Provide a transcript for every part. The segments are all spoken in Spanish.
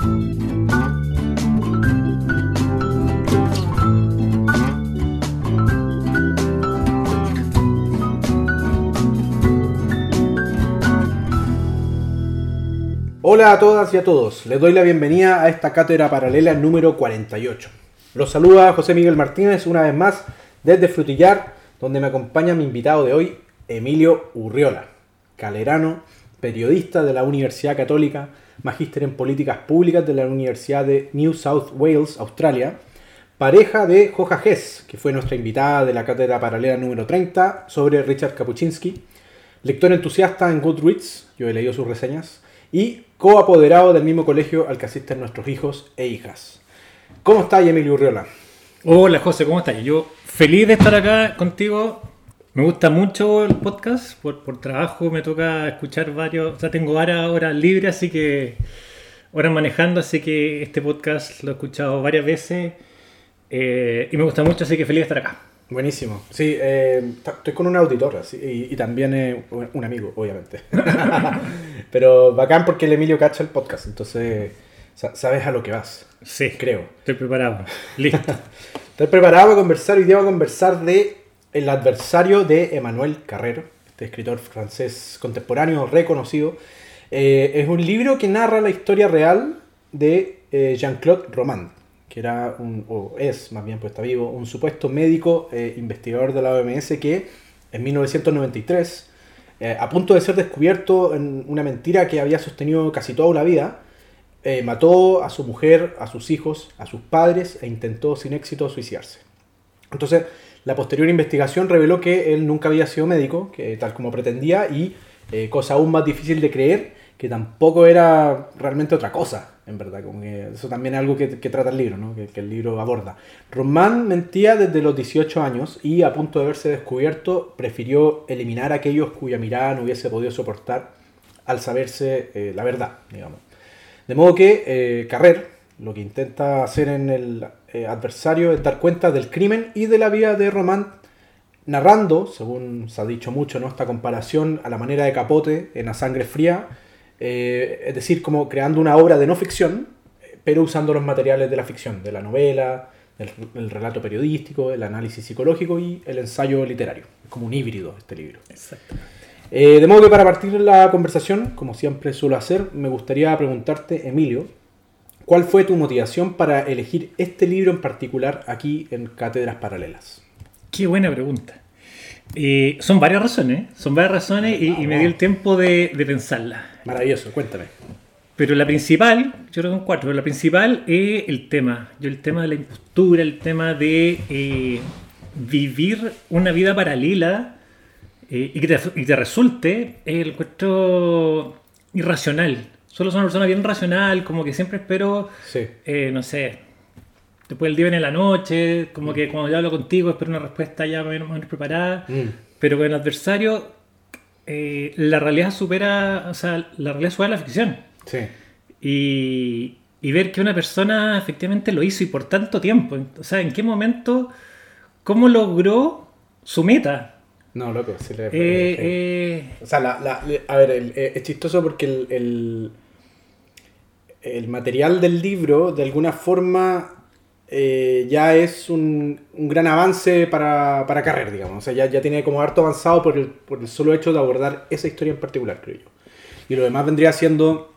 Hola a todas y a todos, les doy la bienvenida a esta cátedra paralela número 48. Los saluda José Miguel Martínez una vez más desde Frutillar, donde me acompaña mi invitado de hoy, Emilio Urriola, calerano, periodista de la Universidad Católica, magíster en políticas públicas de la Universidad de New South Wales, Australia, pareja de Joja Hess, que fue nuestra invitada de la cátedra paralela número 30 sobre Richard Kapuczynski, lector entusiasta en Goodreads, yo he leído sus reseñas, y coapoderado del mismo colegio al que asisten nuestros hijos e hijas. ¿Cómo estás, Emilio Urriola? Hola, José, ¿cómo estás? Yo feliz de estar acá contigo. Me gusta mucho el podcast. Por, por trabajo me toca escuchar varios. O sea, tengo varias horas libres, así que. Horas manejando, así que este podcast lo he escuchado varias veces. eh, y me gusta mucho, así que feliz de estar acá. Buenísimo. Sí, eh, estoy con una auditora sí, y, y también eh, un un amigo, obviamente. Pero bacán porque el Emilio cacha el podcast, entonces sa- sabes a lo que vas, Sí, creo. estoy preparado. Listo. ¿Estás preparado para conversar? Hoy día vamos a conversar de El adversario de Emmanuel Carrero, este escritor francés contemporáneo reconocido. Eh, es un libro que narra la historia real de eh, Jean-Claude Roman, que era un, o es más bien, pues está vivo, un supuesto médico eh, investigador de la OMS que en 1993, eh, a punto de ser descubierto en una mentira que había sostenido casi toda la vida, mató a su mujer, a sus hijos, a sus padres e intentó sin éxito suicidarse. Entonces, la posterior investigación reveló que él nunca había sido médico, que tal como pretendía, y eh, cosa aún más difícil de creer, que tampoco era realmente otra cosa, en verdad. Como eso también es algo que, trata el libro, ¿no? que, que el libro aborda. Román mentía desde los 18 años y a punto de verse descubierto, prefirió eliminar a aquellos cuya mirada no hubiese podido soportar al saberse eh, la verdad, digamos. De modo que eh, Carrer lo que intenta hacer en el eh, adversario es dar cuenta del crimen y de la vida de Román, narrando, según se ha dicho mucho, ¿no? esta comparación a la manera de Capote en A Sangre Fría, eh, es decir, como creando una obra de no ficción, pero usando los materiales de la ficción, de la novela, del, del relato periodístico, el análisis psicológico y el ensayo literario. Es como un híbrido este libro. Exacto. Eh, de modo que para partir la conversación, como siempre suelo hacer, me gustaría preguntarte, Emilio, ¿cuál fue tu motivación para elegir este libro en particular aquí en Cátedras Paralelas? Qué buena pregunta. Eh, son varias razones, son varias razones y, y me di el tiempo de, de pensarla. Maravilloso, cuéntame. Pero la principal, yo creo que son cuatro, pero la principal es el tema. Yo el tema de la impostura, el tema de eh, vivir una vida paralela eh, y, que te, y te resulte el encuentro irracional. Solo soy una persona bien racional, como que siempre espero, Sí. eh, no sé, después del día viene la noche, como que cuando yo hablo contigo espero una respuesta ya más o menos preparada. Mm, Pero con el adversario, eh, la realidad supera, o sea, la realidad supera la ficción. sí. Y, y ver que una persona efectivamente lo hizo y por tanto tiempo. O sea, en qué momento, cómo logró su meta. No, loco, sí le- Eh, eh, O sea, la- la- a ver, el- es chistoso porque el, el, el material del libro, de alguna forma, eh, ya es un, un gran avance para, para Carrer, digamos. O sea, ya, ya tiene como harto avanzado por el, por el solo hecho de abordar esa historia en particular, creo yo. Y lo demás vendría siendo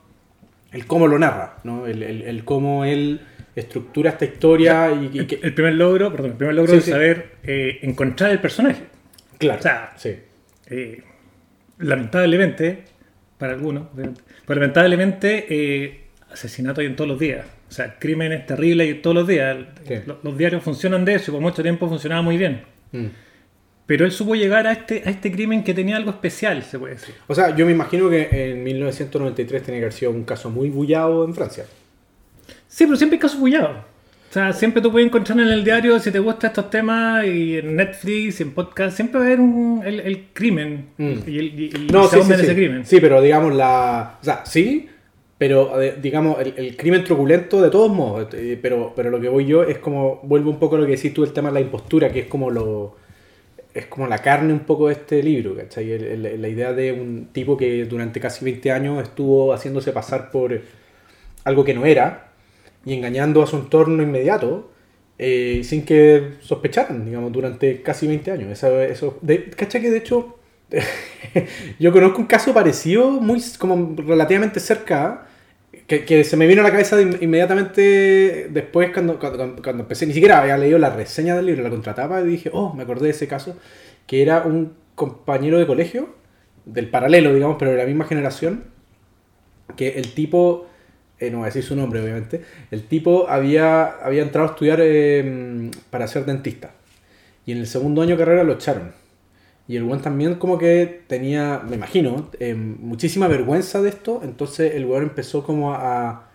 el cómo lo narra, ¿no? El, el- el cómo él estructura esta historia y, y que... el primer logro, perdón, el primer logro Sí, es sí. saber eh, encontrar el personaje. Claro, o sea, sí. Eh, lamentablemente, para algunos, pero lamentablemente, asesinatos hay en todos los días. O sea, crímenes terribles hay todos los días. Sí. Los, los diarios funcionan de eso y por mucho tiempo funcionaba muy bien. Mm. Pero él supo llegar a este, a este crimen que tenía algo especial, se puede decir. O sea, yo me imagino que en 1993 tenía que haber sido un caso muy bullado en Francia. Sí, pero siempre hay casos bullados. O sea, siempre tú puedes encontrar en el diario si te gustan estos temas y en Netflix y en podcast, siempre va a haber un- el, el crimen Mm. y, el, y, y No, sí. ese crimen. Sí, pero digamos la... O sea, sí, pero digamos el, crimen truculento de todos modos. eh, Pero, pero lo que voy yo es como... Vuelvo un poco a lo que decís tú, el tema de la impostura, que es como lo... Es como la carne un poco de este libro, ¿cachai? El- la idea de un tipo que durante casi 20 años estuvo haciéndose pasar por... algo que no era y engañando a su entorno inmediato eh, sin que sospecharan, digamos, durante casi 20 años. Eso, eso, de, ¿Cacha que de hecho yo conozco un caso parecido, muy como relativamente cerca, que, se me vino a la cabeza inmediatamente después cuando, cuando, cuando, empecé, ni siquiera había leído la reseña del libro, la contrataba y dije, oh, me acordé de ese caso, que era un compañero de colegio, del paralelo, digamos, pero de la misma generación, que el tipo, eh, no voy a decir su nombre obviamente, el tipo había, había entrado a estudiar eh, para ser dentista. Y en el segundo año de carrera lo echaron. Y el weón también como que tenía, me imagino, eh, muchísima vergüenza de esto. Entonces el weón empezó como a,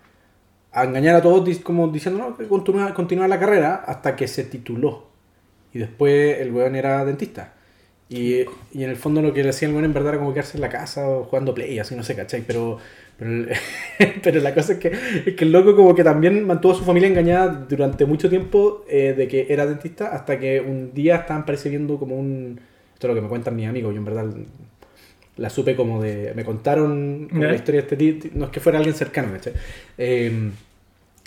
a engañar a todos como diciendo no, que continúa, continúa la carrera hasta que se tituló. Y después el weón era dentista. Y, y, en el fondo lo que le hacía el weón en verdad era como quedarse en la casa o jugando play, así no sé, ¿cachai? Pero, pero, pero, la cosa es que, es que el loco como que también mantuvo a su familia engañada durante mucho tiempo eh, de que era dentista hasta que un día estaban percibiendo como un esto es lo que me cuentan mis amigos. Yo en verdad la supe como de. Me contaron la historia de este tío. No es que fuera alguien cercano, eh,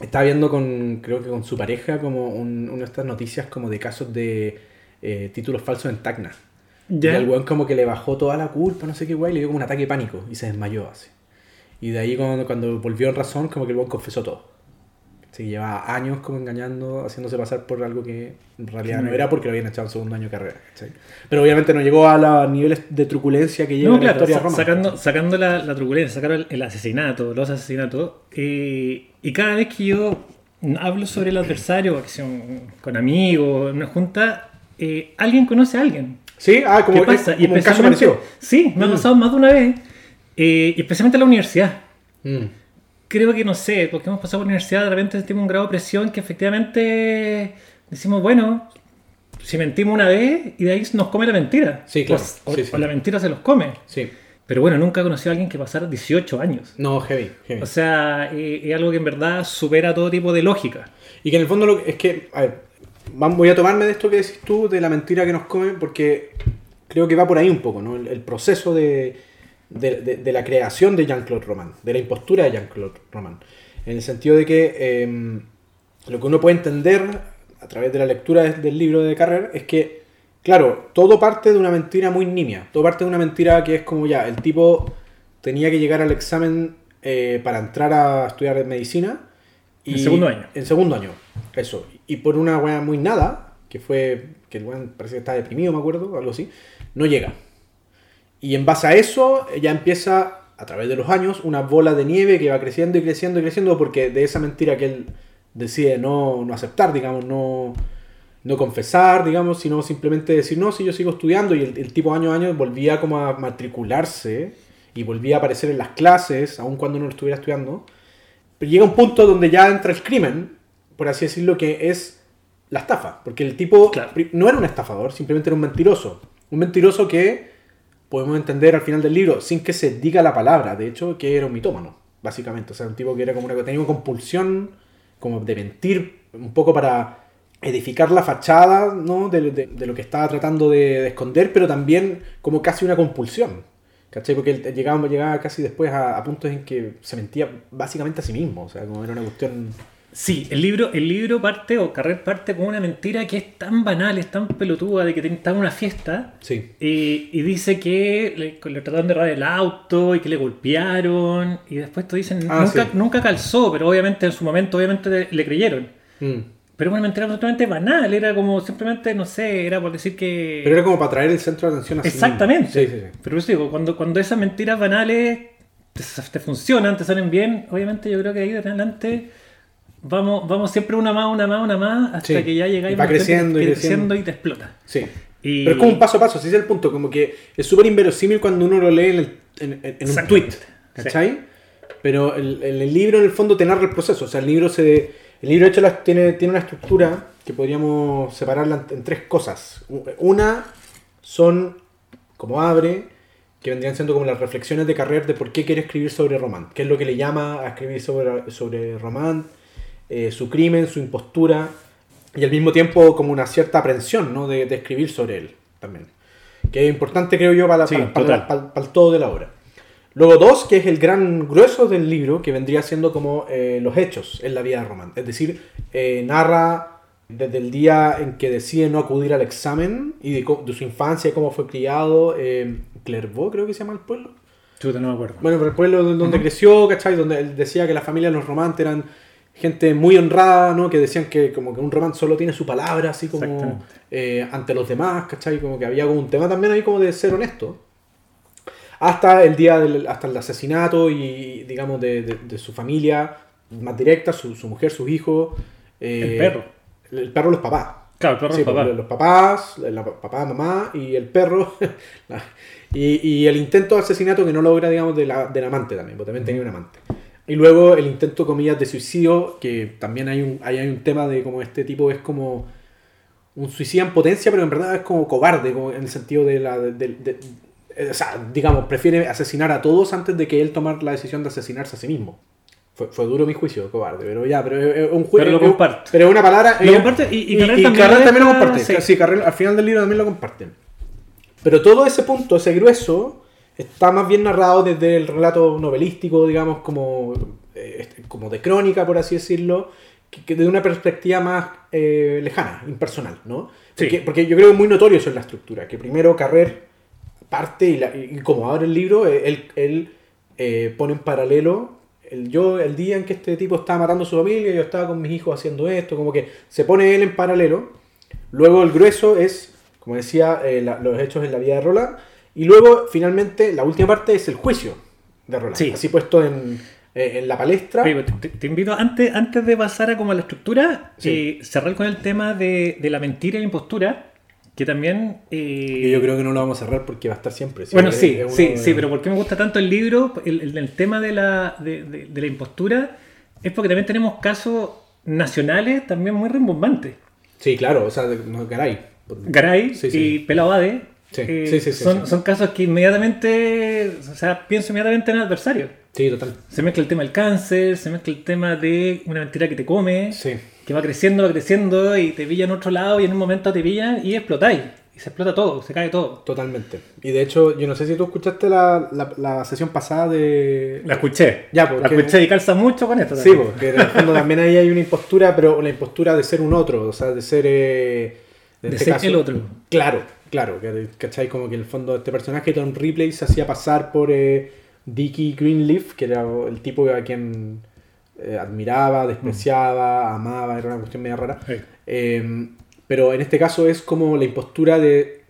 estaba viendo con. Creo que con su pareja como una de estas noticias como de casos de eh, títulos falsos en Tacna. Y el weón como que le bajó toda la culpa, no sé qué guay, le dio como un ataque de pánico y se desmayó así. Y de ahí cuando, cuando volvió en razón, como que el weón confesó todo. Sí, lleva años como engañando, haciéndose pasar por algo que en realidad no era porque lo habían echado en segundo año de carrera. Pero obviamente no llegó a los niveles de truculencia que lleva la historia Roma. Sacando, sacando la, la, truculencia, sacaron el, asesinato, los asesinatos. Eh, y cada vez que yo hablo sobre el adversario, con amigos, en una junta, eh, alguien conoce a alguien. Sí, ah, como, ¿Qué pasa? y un caso Sí, me ha mm. pasado más de una vez. Eh, especialmente en la universidad. Mm creo que no sé, porque hemos pasado por la universidad, de repente sentimos un grado de presión que efectivamente decimos, bueno, si mentimos una vez y de ahí nos come la mentira. Sí, claro. O, sí, la mentira se los come. Sí. Pero bueno, nunca he conocido a alguien que pasara 18 años. No, heavy. heavy. O sea, eh, es algo que en verdad supera todo tipo de lógica. Y que en el fondo lo, es que, a ver, voy a tomarme de esto que decís tú, de la mentira que nos come, porque creo que va por ahí un poco, ¿no? el proceso de, de, la creación de Jean-Claude Roman, de la impostura de Jean-Claude Roman. En el sentido de que em, lo que uno puede entender a través de la lectura del libro de Carrer es que, claro, todo parte de una mentira muy nimia. Todo parte de una mentira que es como ya, el tipo tenía que llegar al examen eh, para entrar a estudiar medicina. Y, en segundo año. En segundo año, eso. Y por una weá muy nada, que fue que el weón parece que estaba deprimido, me acuerdo, algo así, no llega. Y en base a eso ya empieza, a través de los años, una bola de nieve que va creciendo y creciendo y creciendo porque de esa mentira que él decide no, no aceptar, digamos, no, no confesar, digamos, sino simplemente decir, no, si yo sigo estudiando y el, tipo año a año volvía como a matricularse y volvía a aparecer en las clases, aun cuando no lo estuviera estudiando. Pero llega un punto donde ya entra el crimen, por así decirlo, que es la estafa, porque el tipo no era un estafador, simplemente era un mentiroso. Un mentiroso que podemos entender al final del libro, sin que se diga la palabra, de hecho, que era un mitómano, básicamente. O sea, un tipo que era como una, tenía una compulsión como de mentir, un poco para edificar la fachada ¿no? de, lo que estaba tratando de, esconder, pero también como casi una compulsión. ¿Cachai? Porque él llegaba, llegaba casi después a, a, puntos en que se mentía básicamente a sí mismo. O sea, como era una cuestión Sí, el libro, el libro parte, o Carrer parte con una mentira que es tan banal, es tan pelotuda, de que está en una fiesta sí. y, dice que le, le, trataron de robar el auto y que le golpearon y después te dicen, ah, nunca, nunca calzó, pero obviamente en su momento obviamente le, creyeron. Mm. Pero una mentira absolutamente banal, era como simplemente, no sé, era por decir que... Pero era como para traer el centro de atención a Exactamente. Sí, sí, sí. Pero eso digo, cuando, cuando esas mentiras banales te, te funcionan, te salen bien, obviamente yo creo que ahí de adelante vamos, vamos siempre una más, una más, una más, hasta que ya llegáis va creciendo y, creciendo y te explota. Sí. Pero es como un paso a paso, así es el punto, como que es súper inverosímil cuando uno lo lee en, en, un tweet, ¿cachai? Pero el, el, libro en el fondo te narra el proceso, o sea, el libro se... El libro de hecho tiene, tiene una estructura que podríamos separarla en tres cosas. Una son, como abre, que vendrían siendo como las reflexiones de Carrer de por qué quiere escribir sobre Román, qué es lo que le llama a escribir sobre, sobre Román, eh, su crimen, su impostura y al mismo tiempo como una cierta aprensión ¿no? de, escribir sobre él también. Que es importante creo yo para, para, el todo de la obra. Luego dos, que es el gran grueso del libro, que vendría siendo como eh, los hechos en la vida de Román. Es decir, eh, narra desde el día en que decide no acudir al examen y de, de su infancia, cómo fue criado. Eh, Clervaux, creo que se llama el pueblo. Chuta, no me acuerdo. Bueno, pero el pueblo donde donde creció, ¿cachai? Donde él decía que la familia de los romantes eran gente muy honrada, ¿no? Que decían que como que un román solo tiene su palabra, así como eh, ante los demás, ¿cachai? Como que había como un tema también ahí como de ser honesto. Hasta el día del hasta el asesinato y, digamos, de, de- de su familia más directa, su, su mujer, sus hijos. eh, El perro. El perro, los papás. Claro, el perro Sí, es papá. pues, Los papás, la papá, mamá y el perro. Y, y el intento de asesinato que no logra, digamos, de la- del amante también, porque también tenía un amante. Y luego el intento, comillas, de suicidio, que también hay un, hay, hay un tema de como este tipo es como un suicida en potencia, pero en verdad es como cobarde, como en el sentido de la... de- de- de- eh, o sea, digamos, prefiere asesinar a todos antes de que él tomar la decisión de asesinarse a sí mismo. Fue, fue duro mi juicio, cobarde, pero ya, pero es un juicio... Pero lo comparte. Pero una palabra... Lo comparte y- y y, Carrel y también Carrel lo también lo deja- comparte. sí. Sí, Carrel al final del libro también lo comparten. Pero todo ese punto, ese grueso, está más bien narrado desde el relato novelístico, digamos, como, eh, este, como de crónica, por así decirlo, que, que desde una perspectiva más eh, lejana, impersonal, ¿no? Sí. Porque, yo creo que es muy notorio eso en la estructura, que primero Carrer parte y, la- y como abre el libro, eh, él, él, eh, pone en paralelo el, yo, el día en que este tipo estaba matando a su familia, yo estaba con mis hijos haciendo esto, como que se pone él en paralelo. Luego el grueso es, como decía, eh, la- los hechos en la vida de Roland. Y luego, finalmente, la última parte es el juicio de Roland. Sí. Así puesto en, eh, en la palestra. Oye, te, te invito, antes, antes de pasar a como a la estructura, Sí. eh, cerrar con el tema de, de la mentira y la impostura, que también... eh, que yo creo que no lo vamos a cerrar porque va a estar siempre. Bueno, sí, es uno sí, sí, pero ¿por qué me gusta tanto el libro? El, el- el tema de la, de, de- de la impostura es porque también tenemos casos nacionales también muy rimbombantes. Sí, claro, o sea, de- no. Garay Sí, sí. y Pelao Bade, Sí, eh, sí, sí, sí, son, sí. son casos que inmediatamente, o sea, pienso inmediatamente en el adversario. Sí, total. Se mezcla el tema del cáncer, se mezcla el tema de una mentira que te come, Sí. que va creciendo, va creciendo y te pilla en otro lado y en un momento te pillan y explotáis. Y se explota todo, se cae todo. Totalmente. Y de hecho, yo no sé si tú escuchaste la, la, la sesión pasada de... La escuché. Ya, La porque- escuché y calza mucho con esto. Sí, también. porque en el fondo también ahí hay una impostura, pero la impostura de ser un otro, o sea, de ser... eh, De este ser el otro. Claro, claro, que- ¿cachai? Como que en el fondo este personaje, Tom Ripley, se hacía pasar por eh, Dickie Greenleaf, que era el tipo a quien eh, admiraba, despreciaba, amaba, era una cuestión media rara. Eh, pero en este caso es como la impostura de,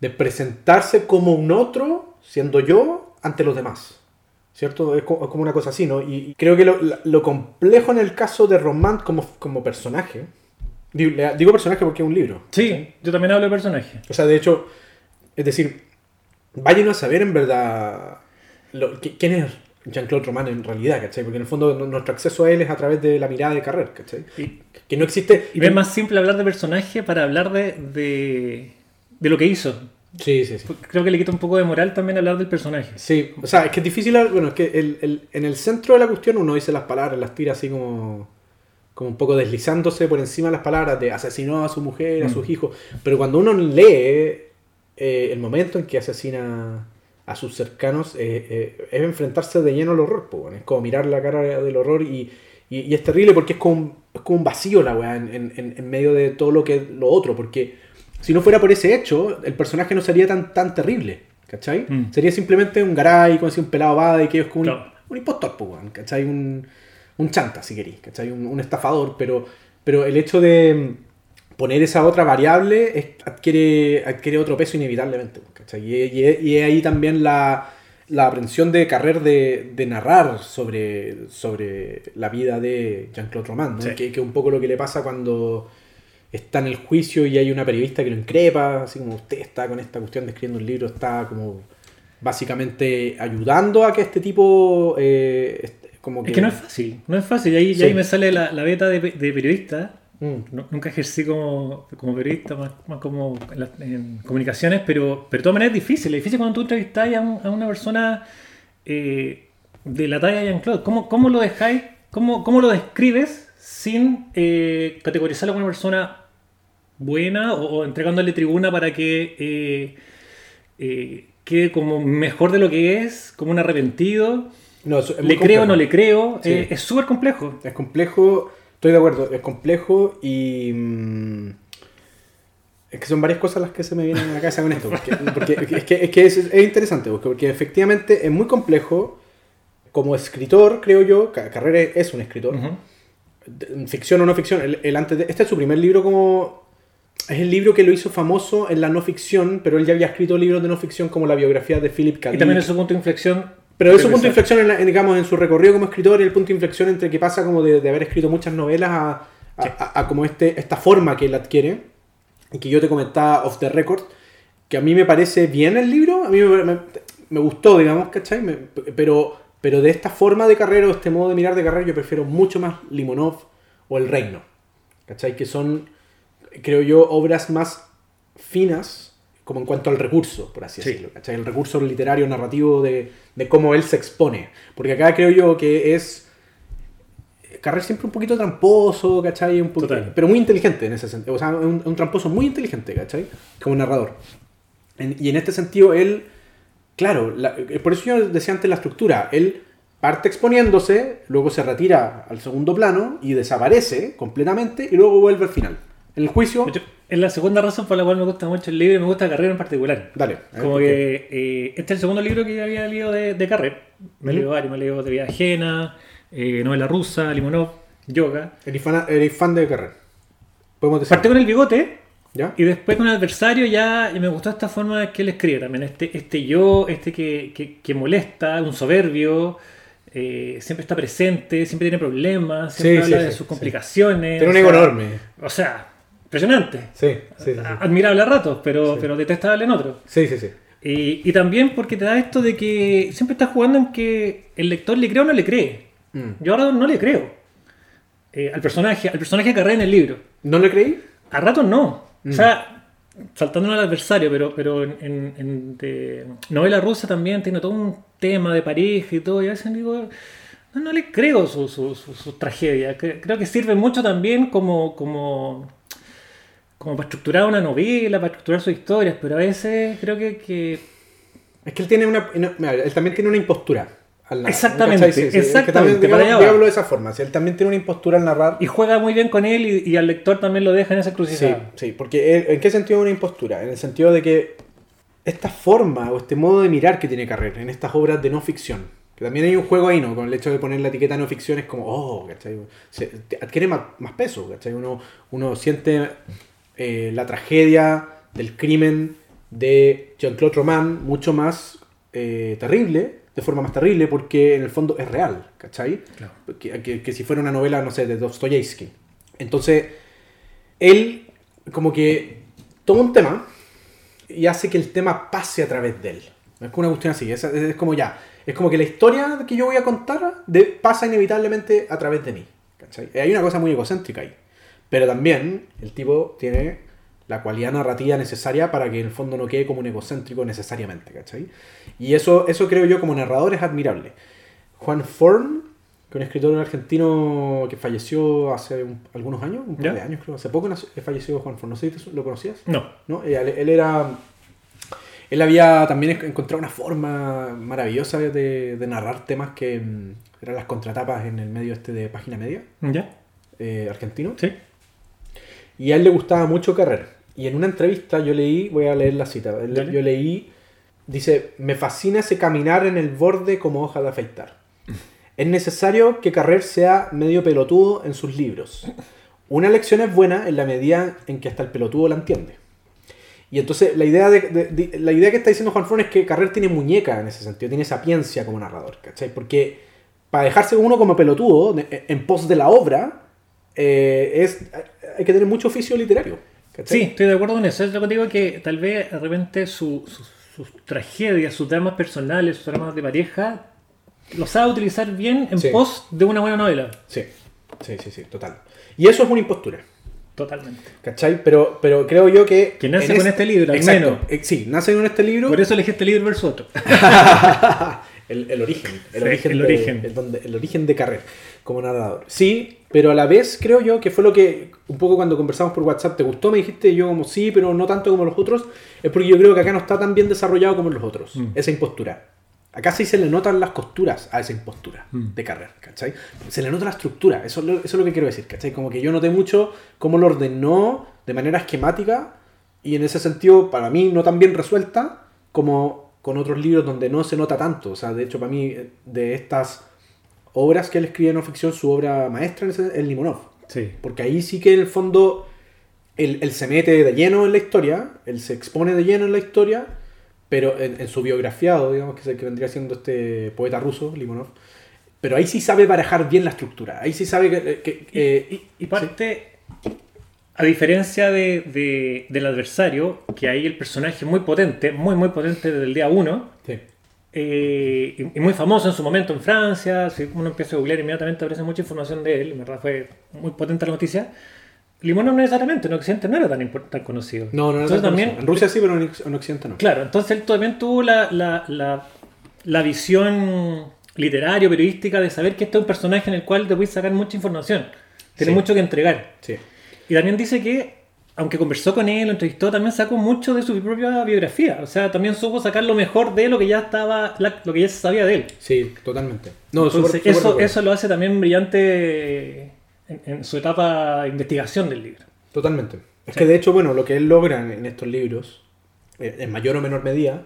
de presentarse como un otro, siendo yo, ante los demás. ¿Cierto? Es co- es como una cosa así, ¿no? Y creo que lo, lo complejo en el caso de Román como, como personaje, digo, personaje porque es un libro. Sí, yo también hablo de personaje. O sea, de hecho, es decir, vayan a saber en verdad lo- quién es Jean-Claude Román en realidad, ¿cachai? Porque en el fondo nuestro acceso a él es a través de la mirada de Carrer, ¿cachai? Y, Que no existe... y es más simple hablar de personaje para hablar de, de, de lo que hizo. Sí, sí, sí. Creo que le quita un poco de moral también hablar del personaje. Sí, o sea, es que es difícil, bueno, es que el- el- en el centro de la cuestión uno dice las palabras, las tira así como, como un poco deslizándose por encima de las palabras de asesinó a su mujer, a Mm. sus hijos, pero cuando uno lee eh, el momento en que asesina a sus cercanos, eh, eh, es enfrentarse de lleno al horror, po, es como mirar la cara del horror y, y- y es terrible porque es como, un- es como un vacío la weá en, en- medio de todo lo que lo otro, porque si no fuera por ese hecho, el personaje no sería tan, tan terrible, ¿cachai? Mm. Sería simplemente un garay, como así, un pelado bade, que es como un, Claro. un impostor, po, ¿cachai? Un, un chanta, si queréis, ¿cachai? Un, un estafador, pero, pero el hecho de mm, poner esa otra variable es- adquiere, adquiere otro peso inevitablemente, ¿cachai? Y, y- y es ahí también la, la aprensión de Carrer de, de narrar sobre, sobre la vida de Jean-Claude Roman, ¿no? Sí. que, que es un poco lo que le pasa cuando está en el juicio y hay una periodista que lo increpa, así como usted está con esta cuestión de escribiendo un libro, está como básicamente ayudando a que este tipo eh, como que... Es que no es fácil, no es fácil. Y ahí, y Sí. ahí me sale la, la beta de, de periodista. Mm. No- nunca ejercí como, como periodista, más, más como en, las- en comunicaciones, pero, pero de todas maneras es difícil. Es difícil cuando tú entrevistas a, un- a una persona eh, de la talla de Jean-Claude. ¿Cómo, ¿Cómo lo dejáis? ¿Cómo, cómo lo describes sin eh, categorizarlo como una persona buena o, o entregándole tribuna para que, eh, eh, quede como mejor de lo que es, como un arrepentido. No, es- ¿Le creo o no le creo? Sí. Eh, es súper complejo. Es complejo, estoy de acuerdo, es complejo y... mm, es que son varias cosas las que se me vienen a la cabeza con esto. Porque, porque es que, es, que es, es interesante, porque, porque efectivamente es muy complejo. Como escritor, creo yo, Ca- Carrera es un escritor. De- ficción o no ficción. El, el antes de- este es su primer libro como... Es el libro que lo hizo famoso en la no ficción, pero él ya había escrito libros de no ficción como la biografía de Philip K. Y también es su punto de inflexión. Pero es su punto de inflexión, en, la- en, digamos, en su recorrido como escritor y el punto de inflexión entre que pasa como de, de haber escrito muchas novelas a, a- a- a como este, esta forma que él adquiere. Y que yo te comentaba off the record, que a mí me parece bien el libro, a mí me, me- me gustó, digamos, ¿cachai? Me- pero, pero de esta forma de carrera o este modo de mirar de carrera yo prefiero mucho más Limonov o El Reino, ¿cachai? Que son, creo yo, obras más finas como en cuanto al recurso, por así Sí. decirlo, ¿cachai? El recurso literario, narrativo de, de cómo él se expone. Porque acá creo yo que es... Carrer siempre un poquito tramposo, ¿cachai? Un poquito- Total. pero muy inteligente en ese sentido. O sea, un, un tramposo muy inteligente, ¿cachai? Como narrador. En- y en este sentido, él, claro, la- eh, por eso yo decía antes la estructura. Él parte exponiéndose, luego se retira al segundo plano y desaparece completamente y luego vuelve al final. El juicio, Es la segunda razón por la cual me gusta mucho el libro y me gusta Carrera en particular. dale. Como que eh, este es el segundo libro que había leído de, de Carrer. Me he leído varios, me he leído de vida ajena, eh, novela rusa, Limonov, yoga. Eres fan, eres fan de Carrer. Podemos decir. Partí con el bigote ¿Ya? y después con el adversario ya y me gustó esta forma que él escribe también. Este, este yo, este que, que, que molesta, un soberbio, eh, siempre está presente, siempre tiene problemas, siempre Sí, habla sí, de sí, sus complicaciones. Tiene un ego enorme. O sea, impresionante. Sí, sí, sí. sí. Admirable a ratos, pero, Sí. pero detestable en otros. Sí, sí, sí. Y, y también porque te da esto de que siempre estás jugando en que el lector le cree o no le cree. Mm. Yo ahora no le creo. Eh, al personaje, al personaje que arrea en el libro. ¿No le creí? A ratos no. Mm. O sea, saltando al adversario, pero, pero en, en- en de novela rusa también tiene todo un tema de pareja y todo. Y a veces digo, no, no le creo su, su, su- su tragedia. Cre- Creo que sirve mucho también como, como, como para estructurar una novela, para estructurar sus historias, pero a veces creo que, que Es que él tiene una. no, mira, él también tiene una impostura. al narrar, Exactamente. Sí, sí, es que exactamente, también, digamos- va. digámoslo de esa forma. Si él también tiene una impostura al narrar. Y juega muy bien con él y, y al lector también lo deja en esa Sí, crucijada. sí, porque él- ¿en qué sentido una impostura? En el sentido de que esta forma o este modo de mirar que tiene Carrer en estas obras de no ficción, que también hay un juego ahí, ¿no? Con el hecho de poner la etiqueta no ficción es como, oh, ¿cachai? Se, adquiere más, más peso, ¿cachai? Uno, uno siente eh, la tragedia del crimen de Jean-Claude Roman mucho más eh, terrible, de forma más terrible, porque en el fondo es real, ¿cachai? Claro. Que, que- que si fuera una novela, no sé, de Dostoyevsky. Entonces, él como que toma un tema y hace que el tema pase a través de él. Es como una cuestión así, es, es como ya, es como que la historia que yo voy a contar de- pasa inevitablemente a través de mí. ¿cachai? Hay una cosa muy egocéntrica ahí. Pero también el tipo tiene la cualidad narrativa necesaria para que en el fondo no quede como un egocéntrico necesariamente, ¿cachai? Y eso, eso creo yo como narrador es admirable. Juan Forn, que es un escritor argentino que falleció hace un- algunos años, un par ¿Ya? de años creo, hace poco falleció Juan Forn, no sé si lo conocías. No. ¿no? Él, él era. Él había también encontrado una forma maravillosa de, de narrar temas que mm, eran las contratapas en el medio este de página media ¿Ya? eh, argentino. Sí. Y a él le gustaba mucho Carrer. Y en una entrevista yo leí, voy a leer la cita, Dale. yo leí, dice, me fascina ese caminar en el borde como hoja de afeitar. Es necesario que Carrer sea medio pelotudo en sus libros. Una lección es buena en la medida en que hasta el pelotudo la entiende. Y entonces la idea, de, de- de- la idea que está diciendo Juan Fron es que Carrer tiene muñeca en ese sentido, tiene sapiencia como narrador, ¿cachai? Porque para dejarse uno como pelotudo en pos de la obra, eh, es, hay que tener mucho oficio literario. ¿cachai? Sí, estoy de acuerdo con eso. Es lo que digo que tal vez de repente su- sus- sus tragedias, sus dramas personales, sus dramas de pareja, los sabe utilizar bien en Sí. pos de una buena novela. Sí, sí, sí, sí, total. Y eso es una impostura. Totalmente. ¿Cachai? Pero, pero creo yo que... Que nace con este libro, al Exacto. menos. Eh, Sí, nace con este libro. Por eso elegí este libro versus otro. el, el origen. El Sí, origen, el de, origen. El, donde- el origen de Carrer como narrador. Sí, pero a la vez creo yo que fue lo que un poco cuando conversamos por WhatsApp te gustó, me dijiste yo como sí, pero no tanto como los otros, es porque yo creo que acá no está tan bien desarrollado como en los otros, Mm. esa impostura. Acá sí se le notan las costuras a esa impostura Mm. de Carrer, ¿cachai? Se le nota la estructura, eso eso es lo que quiero decir, ¿cachai? Como que yo noté mucho cómo lo ordenó de manera esquemática y en ese sentido, para mí, no tan bien resuelta como con otros libros donde no se nota tanto. O sea, de hecho, para mí, eh, de estas obras que él escribe en no ficción, su obra maestra es el Limonov. Sí. Porque ahí sí que en el fondo él, él se mete de lleno en la historia, él se expone de lleno en la historia, pero en, en su biografiado, digamos, que es el que vendría siendo este poeta ruso, Limonov. Pero ahí sí sabe barajar bien la estructura. Ahí sí sabe que... que- que- Y, y parte, a diferencia de, de- del adversario, que ahí el personaje es muy potente, muy, muy potente desde el día 1, sí. Eh, y, muy famoso en su momento en Francia. Si uno empieza a googlear, inmediatamente aparece mucha información de él. En verdad fue muy potente la noticia. Limonov no necesariamente, en Occidente no era tan, tan conocido. No, no. Entonces tan también. En Rusia sí, pero en, en Occidente no. Claro, entonces él también tuvo la, la, la, la visión literaria, periodística de saber que este es un personaje en el cual te puedes sacar mucha información. Tiene Sí. mucho que entregar. Sí. Y también dice que, aunque conversó con él, lo entrevistó, también sacó mucho de su propia biografía. O sea, también supo sacar lo mejor de lo que ya estaba, lo que ya se sabía de él. Sí, totalmente. No, Entonces, eso, eso lo hace también brillante en, en su etapa de investigación del libro. Totalmente. Es Sí. que de hecho, bueno, lo que él logra en, estos libros, eh, en mayor o menor medida,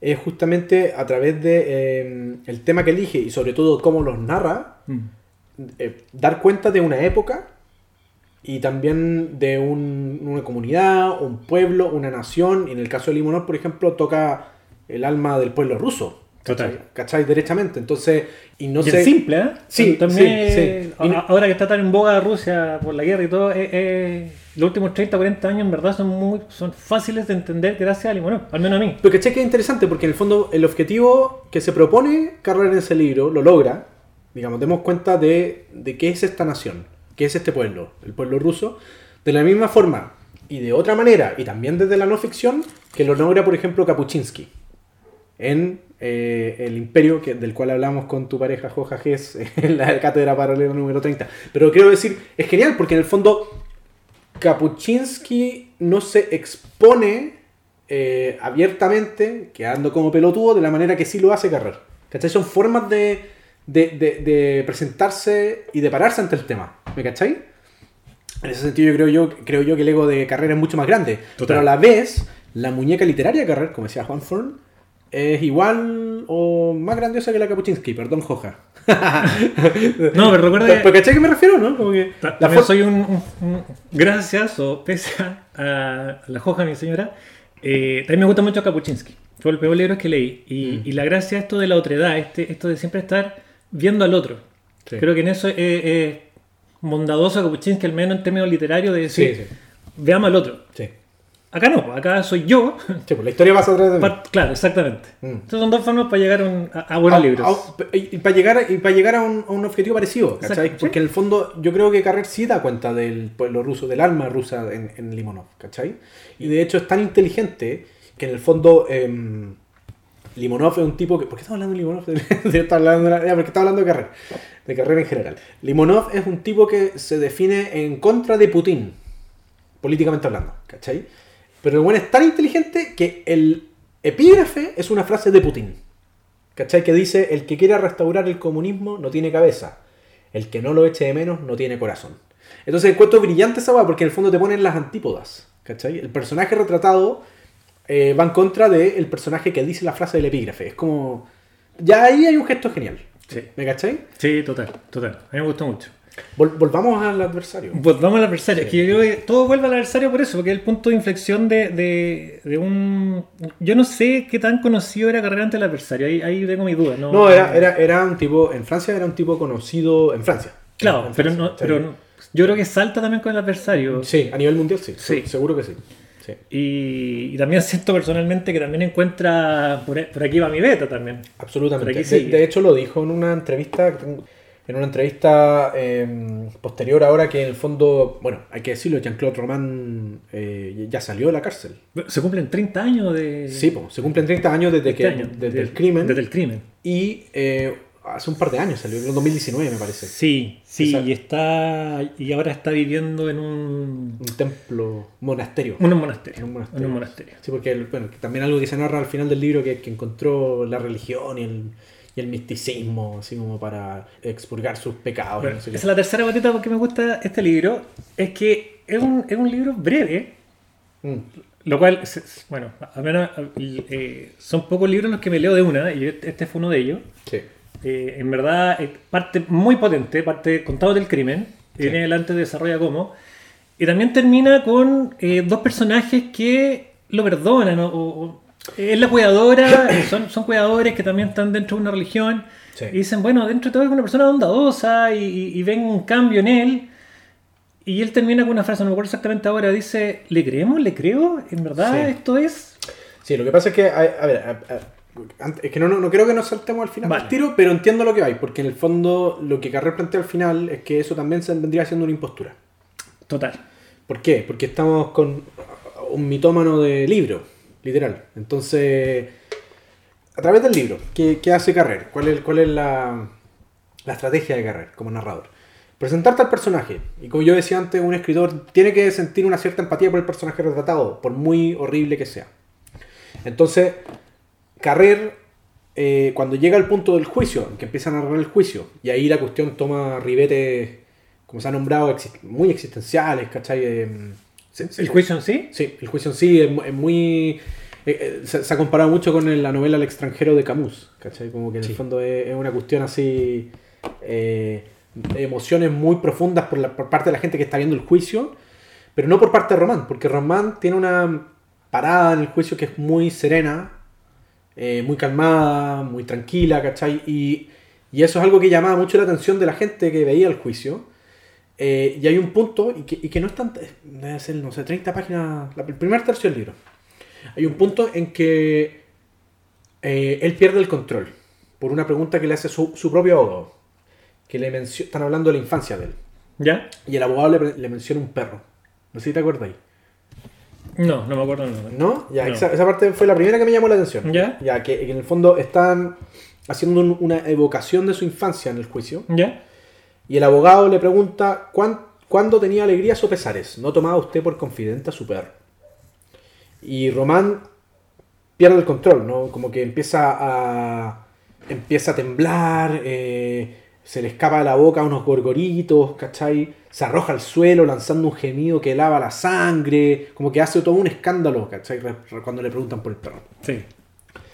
es justamente a través de eh, el tema que elige y sobre todo cómo los narra, eh, dar cuenta de una época y también de un- una comunidad, un pueblo, una nación. Y en el caso de Limonov, por ejemplo, toca el alma del pueblo ruso. Total. ¿cachai? ¿Cachai? Derechamente. Entonces, y no y sé. es simple, ¿eh? Sí, también sí, sí. Ahora que está tan en boga Rusia por la guerra y todo, eh, eh, los últimos 30, 40 años en verdad son muy son fáciles de entender gracias a Limonov, al menos a mí. Pero caché que es interesante porque en el fondo el objetivo que se propone Carrera en ese libro lo logra. Digamos, demos cuenta de, de qué es esta nación, qué es este pueblo, el pueblo ruso, de la misma forma y de otra manera, y también desde la no ficción, que lo logra, por ejemplo, Kapuczynski en eh, El Imperio, que, del cual hablamos con tu pareja Joja Gess en la cátedra paralela número 30. Pero quiero decir, es genial porque en el fondo Kapuczynski no se expone eh, abiertamente, quedando como pelotudo, de la manera que sí lo hace Carrer. ¿Cachai? Son formas de presentarse y de pararse ante el tema. ¿Me cachai? En ese sentido yo creo yo, creo yo que el ego de Carrer es mucho más grande. Total. Pero a la vez, la muñeca literaria de Carrer, como decía Juan Forn, es igual o más grandiosa que la Kapuczynski, perdón, Joja. No, pero recuerda que- ¿Pero cachai a qué me refiero, no? Como que la soy un, un- un- Gracias o pese a, la Joja, mi señora, eh, también me gusta mucho Kapuczynski. Fue el peor libro que leí. Y, Mm. y la gracia esto de la otredad, este, esto de siempre estar viendo al otro. Sí. Creo que en eso es, es bondadoso Kapuczynski, al menos en términos literarios, de decir, Sí, sí. veamos al otro. Sí. Acá no, acá soy yo. Sí, pues la historia pasa atrás de mí. Claro, exactamente. Mm. Entonces son dos formas para llegar a, un- a- a buenos A- libros. a- y para llegar, y para llegar a, un, a un objetivo parecido, ¿cachai? Porque en el fondo yo creo que Carrer sí da cuenta del pueblo ruso, del alma rusa en, en Limonov, ¿cachai? Y de hecho es tan inteligente que en el fondo em, Limonov es un tipo que... ¿Por qué estamos hablando de Limonov? Hablando de ya, porque está hablando de Carrer, de Carrer en general. Limonov es un tipo que se define en contra de Putin, políticamente hablando, ¿cachai? Pero el bueno es tan inteligente que el epígrafe es una frase de Putin. ¿Cachai? Que dice, el que quiera restaurar el comunismo no tiene cabeza. El que no lo eche de menos no tiene corazón. Entonces encuentro brillante esa weá porque en el fondo te ponen las antípodas. ¿Cachai? El personaje retratado eh, va en contra del personaje que dice la frase del epígrafe. Es como... Ya ahí hay un gesto genial. Sí. ¿Me cachai? Sí, total, total. A mí me gustó mucho. Vol- volvamos al adversario. Pues vamos al adversario. Es que yo creo que todo vuelve al adversario por eso, porque es el punto de inflexión de, de, de un. Yo no sé qué tan conocido era Carrera ante el adversario. Ahí, ahí tengo mi duda. No, No, era, era, era un tipo... En Francia era un tipo conocido... En Francia. Claro, En pero, Francia, no, sí. pero no- yo creo que salta también con el adversario. Sí, a nivel mundial sí. Sí. Seguro que sí. Sí. Y, y también siento personalmente que también encuentra. Por, por aquí va mi beta también. Absolutamente. Aquí de, hecho, lo dijo en una entrevista. en una entrevista eh, posterior ahora que en el fondo, bueno, hay que decirlo, Jean-Claude Roman eh, ya salió de la cárcel. Se cumplen 30 años de... Sí, po, se cumplen 30 años desde, que, año, desde de- el crimen. Desde el crimen. Y eh, hace un par de años salió, en el 2019 me parece. Sí, sí, Exacto. y está y ahora está viviendo en un, Un templo, monasterio. un monasterio. En un monasterio. En un monasterio. Sí, porque el- bueno, que también algo que se narra al final del libro que, que encontró la religión y el, y el misticismo, así como para expurgar sus pecados. y Bueno, no sé qué. esa es la tercera patita porque me gusta este libro. Es que es un, es un libro breve, Mm, lo cual, bueno, a menos eh, son pocos libros los que me leo de una, y este fue uno de ellos. sí. Eh, en verdad, eh, parte muy potente, parte contado del crimen, Sí. viene adelante desarrolla cómo. Y también termina con eh, dos personajes que lo perdonan. o- o- es la cuidadora, son, son cuidadores que también están dentro de una religión. Sí. Y dicen, bueno, dentro de todo es una persona bondadosa y, y- y ven un cambio en él. Y él termina con una frase, no me acuerdo exactamente ahora, dice, ¿le creemos? ¿Le creo? ¿En verdad Sí. esto es? Sí, lo que pasa es que, a, a ver, a- es que no, no, no creo que nos saltemos al final Vale. del tiro, pero entiendo lo que hay, porque en el fondo lo que Carrer plantea al final es que eso también se vendría siendo una impostura. Total. ¿Por qué? Porque estamos con un mitómano de libro, literal. Entonces, a través del libro, ¿qué, qué hace Carrer? ¿Cuál es, cuál es la, la estrategia de Carrer como narrador? Presentarte al personaje. Y como yo decía antes, un escritor tiene que sentir una cierta empatía por el personaje retratado, por muy horrible que sea. Entonces, Carrer, eh, cuando llega al punto del juicio, en que empieza a narrar el juicio, y ahí la cuestión toma ribetes, como se ha nombrado, exist- muy existenciales, ¿cachai? Eh, se- ¿El juicio en sí? Sí, el juicio en sí es, mu- es muy... eh, eh, se, se ha comparado mucho con la novela El extranjero de Camus, ¿cachai? Como que en Sí. el fondo es, es una cuestión así... eh, emociones muy profundas por, la- por parte de la gente que está viendo el juicio, pero no por parte de Román, porque Román tiene una parada en el juicio que es muy serena, eh, muy calmada, muy tranquila, ¿cachai? Y, y eso es algo que llamaba mucho la atención de la gente que veía el juicio. Eh, y hay un punto, y que, y que no es tan. Debe ser, no sé, 30 páginas. la- el primer tercio del libro. Hay un punto en que eh, él pierde el control por una pregunta que le hace su, su propio abogado. Que le están hablando de la infancia de él. ¿Ya? Y el abogado le, le menciona un perro. No sé si te acuerdas ahí. No, no me acuerdo. No. ¿No? Ya, No. Esa, esa parte fue la primera que me llamó la atención. ¿Ya? Ya, que, que en el fondo están haciendo un- una evocación de su infancia en el juicio. ¿Ya? Y el abogado le pregunta ¿cuán- cuándo tenía alegrías o pesares. ¿No tomaba usted por confidente a su perro? Y Román pierde el control, ¿no? Como que empieza a. empieza a temblar, eh, se le escapa de la boca unos gorgoritos, ¿cachai? Se arroja al suelo lanzando un gemido que lava la sangre, como que hace todo un escándalo, ¿cachai? Cuando le preguntan por el perro. Sí.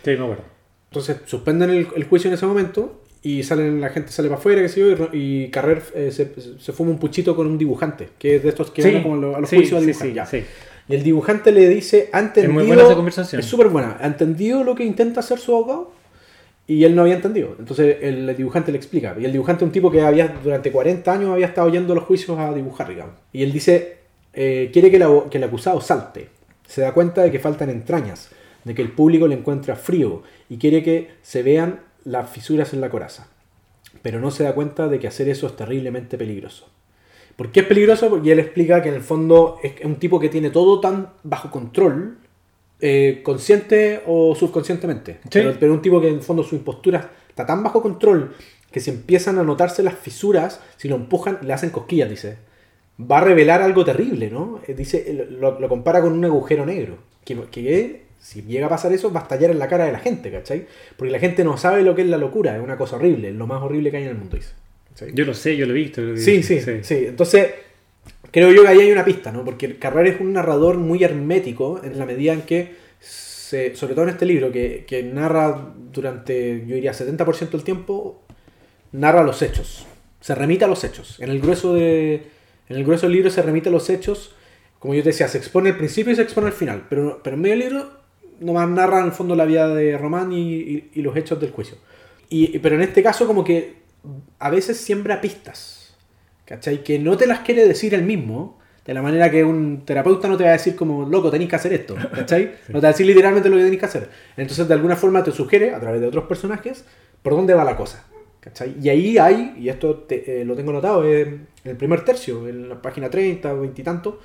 Sí, me acuerdo. Entonces suspenden el, el juicio en ese momento y salen la gente sale para afuera, qué sé yo, y, Carrer eh, se, se fuma un puchito con un dibujante, que es de estos que Sí, van como a los, a los sí, juicios a sí, dibujar. sí, ya. Y el dibujante le dice, ¿ha entendido? muy buena esa conversación. Es súper buena. ¿Ha entendido lo que intenta hacer su abogado? Y él no había entendido. Entonces el dibujante le explica. Y el dibujante es un tipo que había durante 40 años había estado yendo a los juicios a dibujar, digamos. Y él dice, eh, quiere que que el acusado salte. Se da cuenta de que faltan entrañas, de que el público le encuentra frío y quiere que se vean las fisuras en la coraza. Pero no se da cuenta de que hacer eso es terriblemente peligroso. ¿Por qué es peligroso? Porque él explica que en el fondo es un tipo que tiene todo tan bajo control, eh, consciente o subconscientemente. Pero, pero un tipo que en el fondo su impostura está tan bajo control que si empiezan a notarse las fisuras, si lo empujan, le hacen cosquillas, dice. Va a revelar algo terrible, ¿no? Eh, Dice, lo, lo compara con un agujero negro. Que, que si llega a pasar eso, va a estallar en la cara de la gente, ¿cachai? Porque la gente no sabe lo que es la locura, es una cosa horrible, es lo más horrible que hay en el mundo, dice. Yo lo sé, yo lo he visto. lo he Sí, visto, sí, sí, Entonces, creo yo que ahí hay una pista, ¿no? Porque Carrer es un narrador muy hermético en la medida en que, se, sobre todo en este libro, que, que narra durante, yo diría, 70% del tiempo, narra los hechos. Se remite a los hechos. En el grueso, de, en el grueso del libro se remite a los hechos. Como yo te decía, se expone el principio y se expone el final. Pero, pero en medio del libro, nomás narra en el fondo la vida de Román y, y- y los hechos del juicio. Y, pero en este caso, como que a veces siembra pistas. ¿Cachai? Que no te las quiere decir él mismo. De la manera que un terapeuta no te va a decir como, loco, tenéis que hacer esto. ¿Cachai? No te va a decir literalmente lo que tenéis que hacer. Entonces, de alguna forma te sugiere, a través de otros personajes, por dónde va la cosa. ¿cachai? Y ahí hay, y esto te- eh, lo tengo notado, eh, en el primer tercio, en la página 30 o 20 y tanto,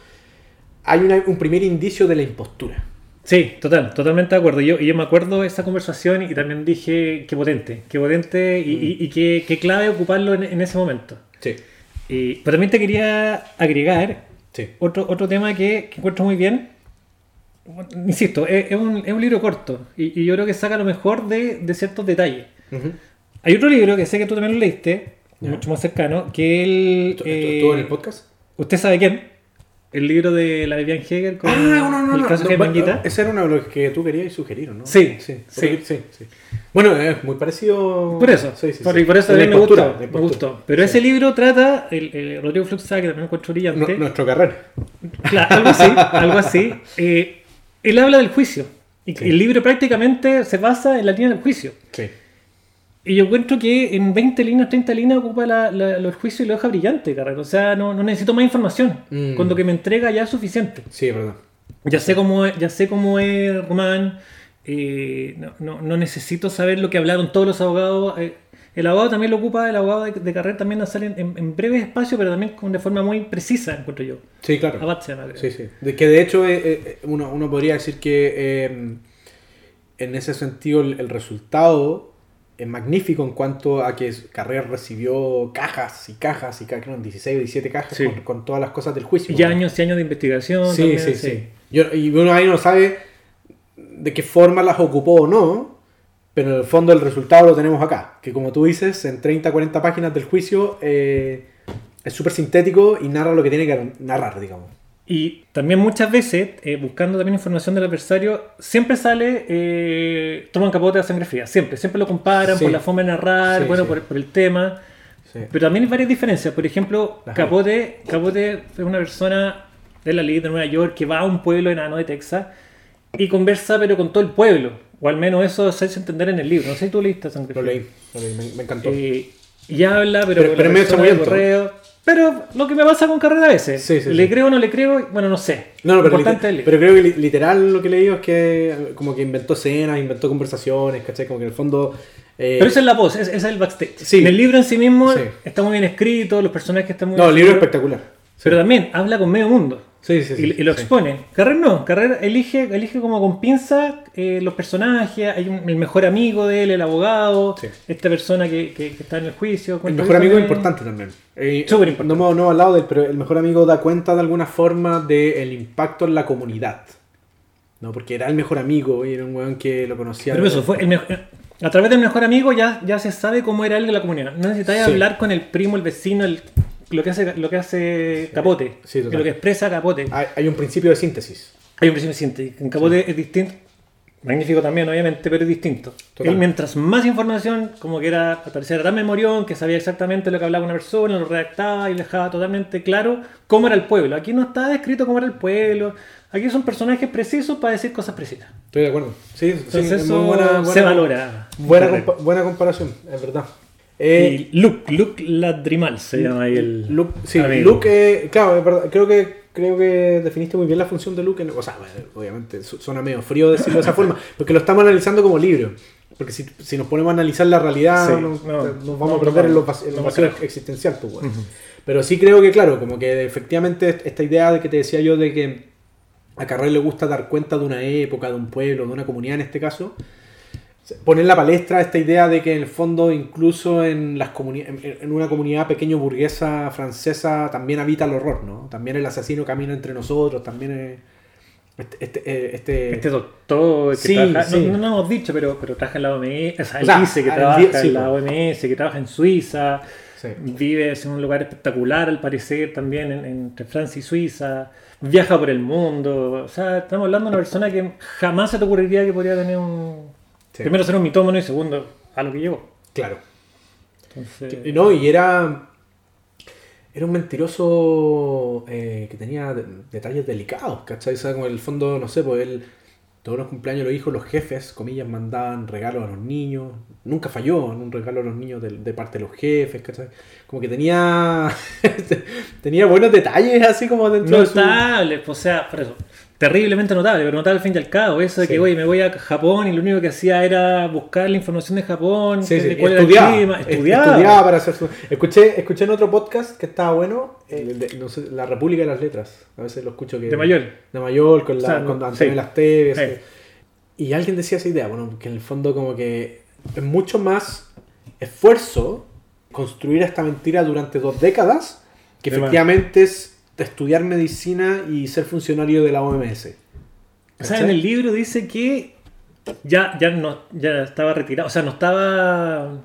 hay una- un primer indicio de la impostura. Sí, total, totalmente de acuerdo. Yo, y yo me acuerdo de esa conversación y también dije qué potente, qué potente y, y- y qué, qué clave ocuparlo en, en ese momento. Sí, Pero también te quería agregar sí. otro, otro tema que, que encuentro muy bien. Insisto, es, es un, es un libro corto y, y yo creo que saca lo mejor de, de ciertos detalles. Ujú. Hay otro libro que sé que tú también lo leíste, mucho más cercano, que el... ¿Esto, eh, estuvo en el podcast? ¿Usted sabe quién? El libro de la Vivian Hegel con Ah, no, no, no. el caso no, de Manguita. Ese era uno de los que tú querías sugerir, ¿no? Sí, sí, sí. sí, sí. Bueno, es muy parecido. Por eso, Sí, sí, por, sí. y por eso también me gustó, me gustó. Pero ese libro trata, el, el Rodrigo Fluxá, que también encuentro brillante, Nu- nuestra carrera. Claro, algo así, algo así. Eh, él habla del juicio. Y el libro prácticamente se basa en la línea del juicio. Y yo encuentro que en 20 líneas, 30 líneas ocupa la, la- los juicios y lo deja brillante, Carrera. O sea, no, no necesito más información. Mm. Con lo que me entrega ya es suficiente. Sí, es verdad. Ya sé cómo es, ya sé cómo es Román. eh, no, no- no necesito saber lo que hablaron todos los abogados. eh, el abogado también lo ocupa, el abogado de, de carrera también sale en, en, en breve espacio, pero también con- de forma muy precisa, encuentro yo. Sí, claro. Abad se llama, creo. Sí, sí. De que de hecho eh, eh, uno, uno podría decir que eh, en ese sentido el, el resultado es magnífico en cuanto a que Carrera recibió cajas y cajas y cajas, 16 o 17 cajas Sí. con, con todas las cosas del juicio. Y años y años de investigación. Sí, también, sí, sí. Yo- y uno ahí no sabe de qué forma las ocupó o no, pero en el fondo el resultado lo tenemos acá. Que como tú dices, en 30, 40 páginas del juicio eh, es súper sintético y narra lo que tiene que narrar, digamos. Y también muchas veces, eh, buscando también información del adversario, siempre sale eh, toman capote a sangre fría. Siempre, siempre lo comparan Sí. por la forma de narrar, Sí, bueno, sí. Por, por el tema. Pero también hay varias diferencias. Por ejemplo, Las hay. Capote, Capote es una persona de la ley de Nueva York que va a un pueblo enano de Texas y conversa pero con todo el pueblo. O al menos eso se hace entender en el libro. No sé si tú leíste Sangre Lo Fría. leí, lo leí, me, me encantó. Eh, y habla, pero, Pero- pero me alto. correo. Pero lo que me pasa con carrera a veces. Sí, sí, ¿Le sí. creo o no le creo? Bueno, no sé. No, no, pero, pero creo que li- literal lo que leí es que como que inventó escenas, inventó conversaciones, ¿cachai? Como que en el fondo... eh, Pero esa es la voz, ese es el backstage. Sí. En el libro en sí mismo está muy bien escrito, los personajes están muy no, el libro es espectacular. Pero también habla con medio mundo. Sí, sí, sí. y, y lo expone. Carrer no, Carrer elige, elige como con pinza eh, los personajes, hay un- el mejor amigo de él, el abogado, Sí. esta persona que, que- que está en el juicio. El mejor amigo es importante también. Eh, Súper importante. No no hablado de él, pero el mejor amigo da cuenta de alguna forma del impacto en la comunidad. ¿no? Porque era el mejor amigo y era un weón que lo conocía. Pero eso, fue el mejor- a través del mejor amigo ya, ya se sabe cómo era él de la comunidad. No necesitáis hablar con el primo, el vecino, el, lo que hace, lo que hace Capote, Sí, lo que expresa Capote. Hay, hay un principio de síntesis. Hay un principio científico. En Capote es distinto. Magnífico también, obviamente, pero es distinto. Él, mientras más información, como que era, al parecer, era tan memorión, que sabía exactamente lo que hablaba una persona, lo redactaba y dejaba totalmente claro cómo era el pueblo. Aquí no está descrito cómo era el pueblo. Aquí son personajes precisos para decir cosas precisas. Estoy de acuerdo. Sí, sí, Entonces es eso muy buena, buena- se valora. Buena, buena comparación, es verdad. Eh, y Luke, Luke Ladrimal se llama ahí el. Luke, sí, amigo. Luke, eh, claro, es verdad, creo que creo que definiste muy bien la función de Luke. en- o sea, obviamente su- suena medio frío decirlo de esa forma, porque lo estamos analizando como libro. Porque si, si nos ponemos a analizar la realidad, Sí, no- no, nos no, vamos a perder en, en no lo vamos vacío existencial. pues, bueno. Pero sí creo que, claro, como que efectivamente esta idea de que te decía yo de que a Carrel le gusta dar cuenta de una época, de un pueblo, de una comunidad en este caso, poner en la palestra esta idea de que en el fondo incluso en las comuni- en, en una comunidad pequeño burguesa francesa también habita el horror, ¿no? También el asesino camina entre nosotros, también es- este, este, eh, este- Este doctor que Sí, trabaja, sí. no, no, hemos dicho, pero, pero trabaja en la OMS, o sea, él O sea, dice que trabaja día- sí, en la. OMS, que trabaja en Suiza, vive en un lugar espectacular al parecer también en- entre Francia y Suiza, viaja por el mundo, o sea, estamos hablando de una persona que jamás se te ocurriría que podría tener un... Sí. Primero ser un mitómano y segundo a lo que llegó. Claro. Entonces, Y No, y era. Era un mentiroso eh, que tenía de- detalles delicados, ¿cachai? O sea, como en el fondo, no sé, pues él. Todos los cumpleaños los hijos, los jefes, comillas, mandaban regalos a los niños. Nunca falló en un regalo a los niños de, de parte de los jefes, ¿cachai? Como que tenía. tenía buenos detalles así como dentro de su. Notables, pues, o sea, por eso. Terriblemente notable, pero notable al fin y al cabo. Eso de Sí. que, oye, me voy a Japón y lo único que hacía era buscar la información de Japón, Sí, cuál era el estudiaba, clima, est- estudiaba. estudiaba para hacer su... Escuché, escuché en otro podcast que estaba bueno, el de- no sé, La República de las Letras. A veces lo escucho que... De Mayol. De Mayol, con, la, O sea, con no, Antonio sí. Las Teves. Sí. Y alguien decía esa idea, bueno, que en el fondo como que es mucho más esfuerzo construir esta mentira durante dos décadas que De más. efectivamente es estudiar medicina y ser funcionario de la OMS. O sea, en el libro dice que ya, ya, no, ya estaba retirado, o sea, no estaba.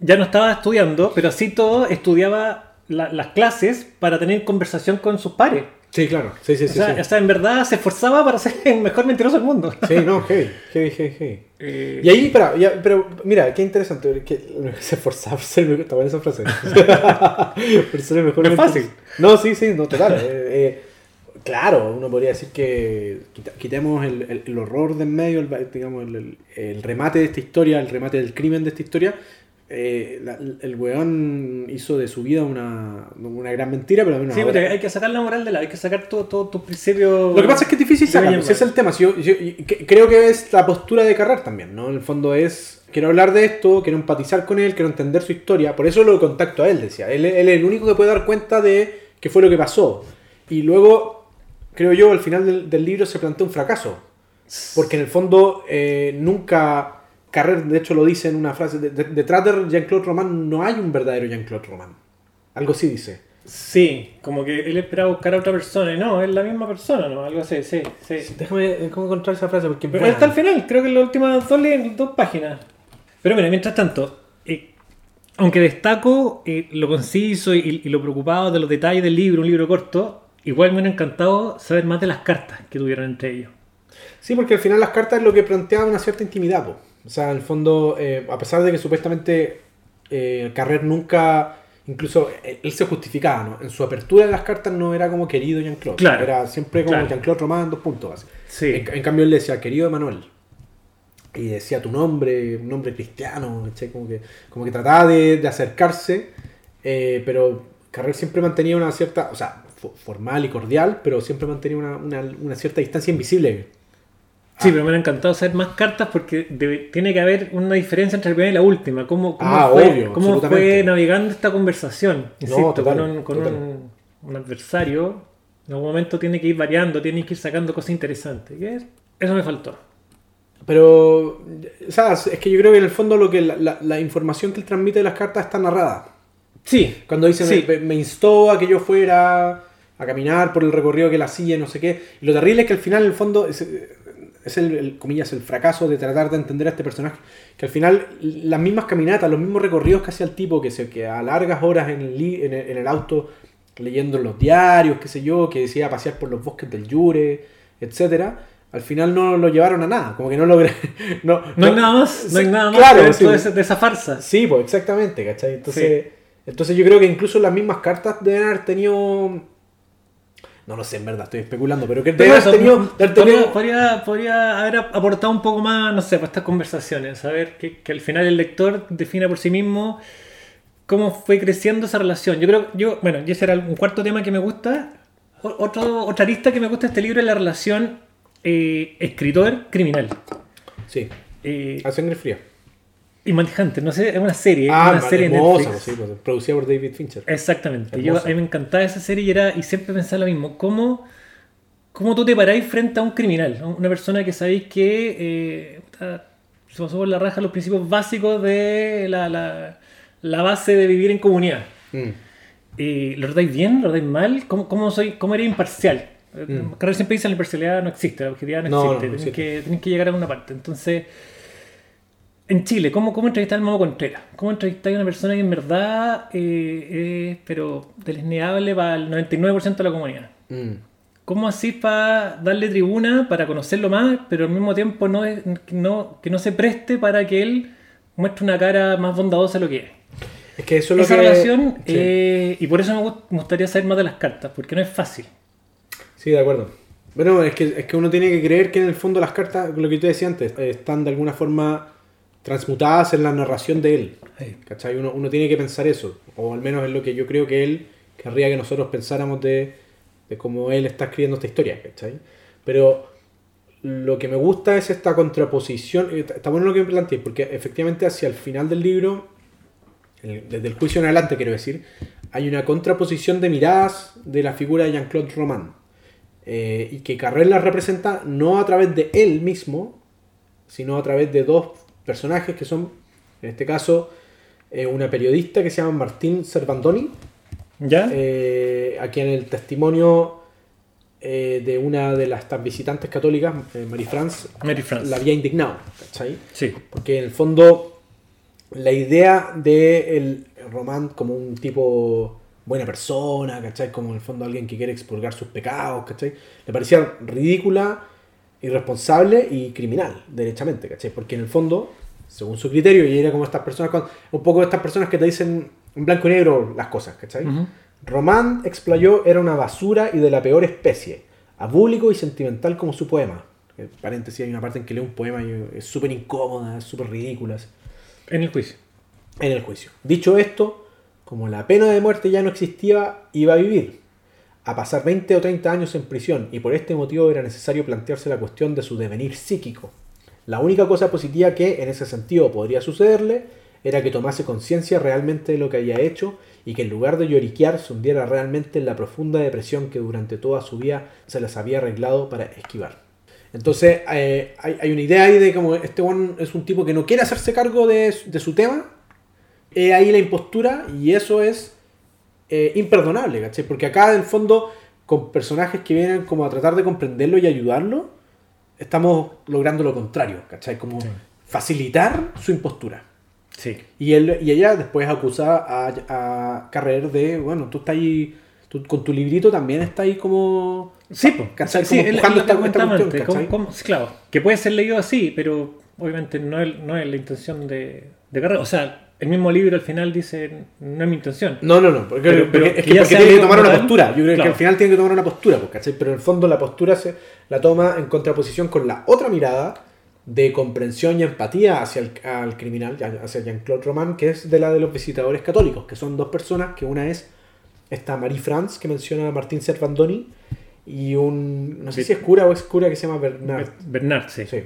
Ya no estaba estudiando, pero sí todo estudiaba la- las clases para tener conversación con sus pares. Sí, claro. Sí, sí, O sí. sea, sí. o sea, en verdad se esforzaba para ser el mejor mentiroso del mundo. Sí, no, heavy, heavy, heavy, heavy. Eh, Y ahí, espera, ya, pero mira, qué interesante, que se esforzaba por ser el mejor, está buena esa frase. por ser el mejor. No es fácil. No, sí, sí, no, total. eh, eh, claro, uno podría decir que quitemos el, el- el horror de en medio, el, digamos, el, el- el remate de esta historia, el remate del crimen de esta historia. Eh, la- el weón hizo de su vida una, una gran mentira, pero bueno, sí, pero hay que sacar la moral de la, hay que sacar todos todo, tus principios. lo que pasa es que es difícil sacarlo, ese es el tema. Si yo- yo- y que- creo que es la postura de Carrer también, ¿no? En el fondo es, quiero hablar de esto, quiero empatizar con él, quiero entender su historia. Por eso lo contacto a él, decía. Él, él es el único que puede dar cuenta de qué fue lo que pasó. Y luego, creo yo, al final del, del libro se plantea un fracaso. Porque en el fondo eh, nunca... Carrer, de hecho, lo dice en una frase. de- de- detrás de Jean-Claude Roman no hay un verdadero Jean-Claude Roman. Algo así dice. Sí, como que él esperaba buscar a otra persona y no, es la misma persona, ¿no? Algo así, sí, sí. Déjame cómo encontrar esa frase porque Pero buena. está al final, creo que en las últimas dos, dos páginas. Pero mira, mientras tanto, eh, aunque destaco eh, lo conciso y, y lo preocupado de los detalles del libro, un libro corto, igual me hubiera encantado saber más de las cartas que tuvieron entre ellos. Sí, porque al final las cartas es lo que planteaba una cierta intimidad. po. O sea, en el fondo, eh, a pesar de que supuestamente eh, Carrer nunca, incluso eh, él se justificaba, ¿no? En su apertura de las cartas no era como querido Jean-Claude. Claro. Era siempre como Claro. Jean-Claude Román, dos puntos. así. Sí. En, en cambio él decía, querido Emanuel. Y decía tu nombre, un nombre cristiano, ¿cachai? Como que, como que trataba de, de acercarse, eh, pero Carrer siempre mantenía una cierta, o sea, fo- formal y cordial, pero siempre mantenía una, una- una cierta distancia invisible. Sí, pero me hubiera encantado saber más cartas porque debe- tiene que haber una diferencia entre la primera y la última. ¿Cómo, cómo Ah, fue, obvio, cómo fue navegando esta conversación? Insisto, total, con, un, con un- un adversario, en algún momento tiene que ir variando, tiene que ir sacando cosas interesantes. ¿Qué es? Eso me faltó. Pero, sea, es que yo creo que en el fondo lo que la, la- la información que él transmite de las cartas está narrada. Sí, Cuando dice, Sí. me, me instó a que yo fuera a caminar por el recorrido que él hacía, no sé qué. Y lo terrible es que al final, en el fondo, es, es el, el, comillas, el fracaso de tratar de entender a este personaje. Que al final, las mismas caminatas, los mismos recorridos que hacía el tipo, que, se, que a largas horas en el, en el, en el auto, leyendo los diarios, qué sé yo, que decía pasear por los bosques del Yure, etcétera al final no lo llevaron a nada, como que no logré. No, no, hay nada más, no hay nada más claro, sí. de esa farsa. Sí, pues exactamente, ¿cachai? Entonces, entonces yo creo que incluso las mismas cartas deben haber tenido. No lo sé, en verdad, estoy especulando, pero que deben Pero eso, tenido. podría, podría, haber aportado un poco más, no sé, para estas conversaciones. Saber que, que al final el lector defina por sí mismo cómo fue creciendo esa relación. Yo creo, yo, bueno, y ese era un cuarto tema que me gusta. Otro, otra arista que me gusta de este libro es la relación eh, escritor-criminal. Sí, Eh, a sangre fría. Y Manhunter, no sé, es una serie, Ah, una serie hermosa, Netflix. sí, pues, producida por David Fincher. Exactamente. Yo, a mí me encantaba esa serie y, era, y siempre pensaba lo mismo. ¿Cómo, cómo tú te paráis frente a un criminal? Una persona que sabéis que eh, se pasó por la raja los principios básicos de la, la- la base de vivir en comunidad. Mm. Eh, ¿Lo tratáis bien? ¿Lo tratáis mal? ¿Cómo, cómo, soy, cómo eres imparcial? Mm. Carlos siempre dice la imparcialidad no existe, la objetividad no, existe. no Tienes que, tienes que llegar a una parte. Entonces, en Chile, ¿cómo, cómo entrevistar al Mamo Contreras? ¿Cómo entrevistar a una persona que en verdad eh, es, pero delineable para el 99% de la comunidad? Mm. ¿Cómo así para darle tribuna, para conocerlo más, pero al mismo tiempo no, es- no, que no se preste para que él muestre una cara más bondadosa de lo que es? Es que eso es lo Esa que. relación, Sí. eh, y por eso me gustaría saber más de las cartas, porque no es fácil. Sí, de acuerdo. Bueno, es que, es que uno tiene que creer que en el fondo las cartas, lo que te decía antes, eh, están de alguna forma transmutadas en la narración de él. ¿Cachai? Uno, uno tiene que pensar eso, o al menos es lo que yo creo que él querría que nosotros pensáramos de, de cómo él está escribiendo esta historia, ¿cachai? Pero lo que me gusta es esta contraposición. eh, Está bueno lo que me planteé, porque efectivamente hacia el final del libro, desde el juicio en adelante quiero decir, hay una contraposición de miradas de la figura de Jean-Claude Roman. Eh, y que Carrel la representa no a través de él mismo, sino a través de dos personajes que son, en este caso, eh, una periodista que se llama Martín Servandoni, ¿Ya? eh, a quien el testimonio eh, de una de las visitantes católicas, Marie France, Mary France. la había indignado, ¿cachai? Sí. Porque en el fondo la idea de el Román como un tipo buena persona, ¿cachai? Como en el fondo alguien que quiere expurgar sus pecados, ¿cachai? Le parecía ridícula, irresponsable y criminal, derechamente, ¿cachai? Porque en el fondo, según su criterio, y era como estas personas, con- un poco estas personas que te dicen en blanco y negro las cosas, ¿cachai? Ujú. Román explayó era una basura y de la peor especie, abúlico y sentimental como su poema. En paréntesis, hay una parte en que lee un poema y es súper incómoda, es súper ridícula En el juicio. en el juicio. Dicho esto, como la pena de muerte ya no existía, iba a vivir, a pasar 20 o 30 años en prisión y por este motivo era necesario plantearse la cuestión de su devenir psíquico. La única cosa positiva que en ese sentido podría sucederle era que tomase conciencia realmente de lo que había hecho y que en lugar de lloriquear se hundiera realmente en la profunda depresión que durante toda su vida se les había arreglado para esquivar. Entonces eh, hay, una idea ahí de como este one es un tipo que no quiere hacerse cargo de, su- tema, He ahí la impostura y eso es eh, imperdonable, ¿cachai? Porque acá en el fondo, con personajes que vienen como a tratar de comprenderlo y ayudarlo, estamos logrando lo contrario, ¿cachai? Como Sí. facilitar su impostura. Sí. Y, él, y ella después acusa a, a Carrer de, bueno, tú estás ahí, tú con tu librito también estás ahí como... Sí, pues. ¿cachai? Sí, Como sí, claro, que puede ser leído así, pero obviamente no es, no es la intención de, de Carrera. O sea, el mismo libro al final dice, no es mi intención. No, no, no, porque, Pero- pero porque es que que, porque tiene que tomar una tal, postura. Yo creo que al final tiene que tomar una postura, pues, ¿cachai? Pero en el fondo la postura se la toma en contraposición con la otra mirada de comprensión y empatía hacia el al criminal, hacia Jean-Claude Roman, que es de la de los visitadores católicos, que son dos personas, que una es esta Marie France, que menciona a Martín Servandoni, y un, no sé si es cura o es cura que se llama Bernard. Bernard, sí. Sí.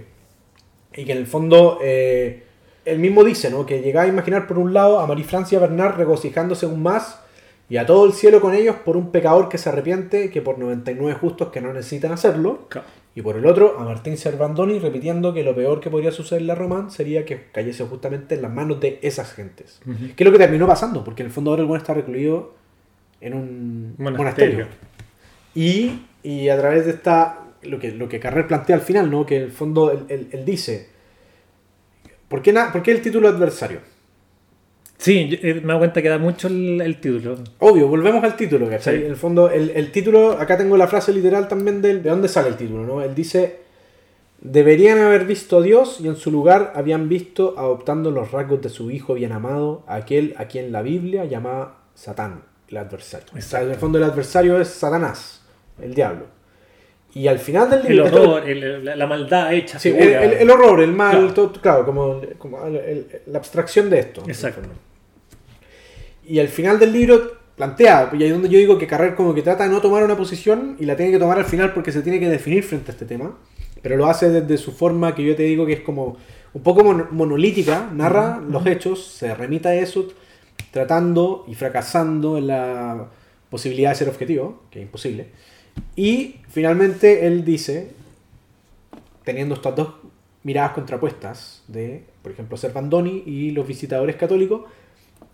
Y que en el fondo, eh, él mismo dice, ¿no? Que llegaba a imaginar por un lado a Marie Francia Bernard regocijándose aún más y a todo el cielo con ellos por un pecador que se arrepiente, que por 99 justos que no necesitan hacerlo. Claro. Y por el otro, a Martín Servandoni repitiendo que lo peor que podría sucederle a Román sería que cayese justamente en las manos de esas gentes. Que es lo que terminó pasando, porque en el fondo ahora el buen está recluido en un Monasterio. monasterio. Y, y a través de esta, lo que, lo que Carrer plantea al final, ¿no? que en el fondo él, él- él dice, ¿por qué, na- por qué el título adversario? Sí, yo, eh, me doy cuenta que da mucho el, el título. Obvio, volvemos al título, ¿cachai? Sí. En el fondo, el, el título, acá tengo la frase literal también del, de dónde sale el título, ¿no? Él dice, deberían haber visto a Dios y en su lugar habían visto adoptando los rasgos de su hijo bien amado, aquel a quien la Biblia llamaba Satán, el adversario. O sea, en el fondo el adversario es Satanás, el diablo. Y al final del El libro... esto- horror, el- la, la maldad hecha. Sí, el, el- el horror, el mal, Claro. todo- claro, como, como el- el- la abstracción de esto. el Exacto. Y al final del libro plantea, y ahí es donde yo digo que Carrer como que trata de no tomar una posición y la tiene que tomar al final porque se tiene que definir frente a este tema, pero lo hace desde su forma que yo te digo que es como un poco mon- monolítica, narra los hechos, se remita a eso, tratando y fracasando en la posibilidad de ser objetivo, que es imposible, y finalmente él dice, teniendo estas dos miradas contrapuestas de, por ejemplo, Servandoni y los visitadores católicos,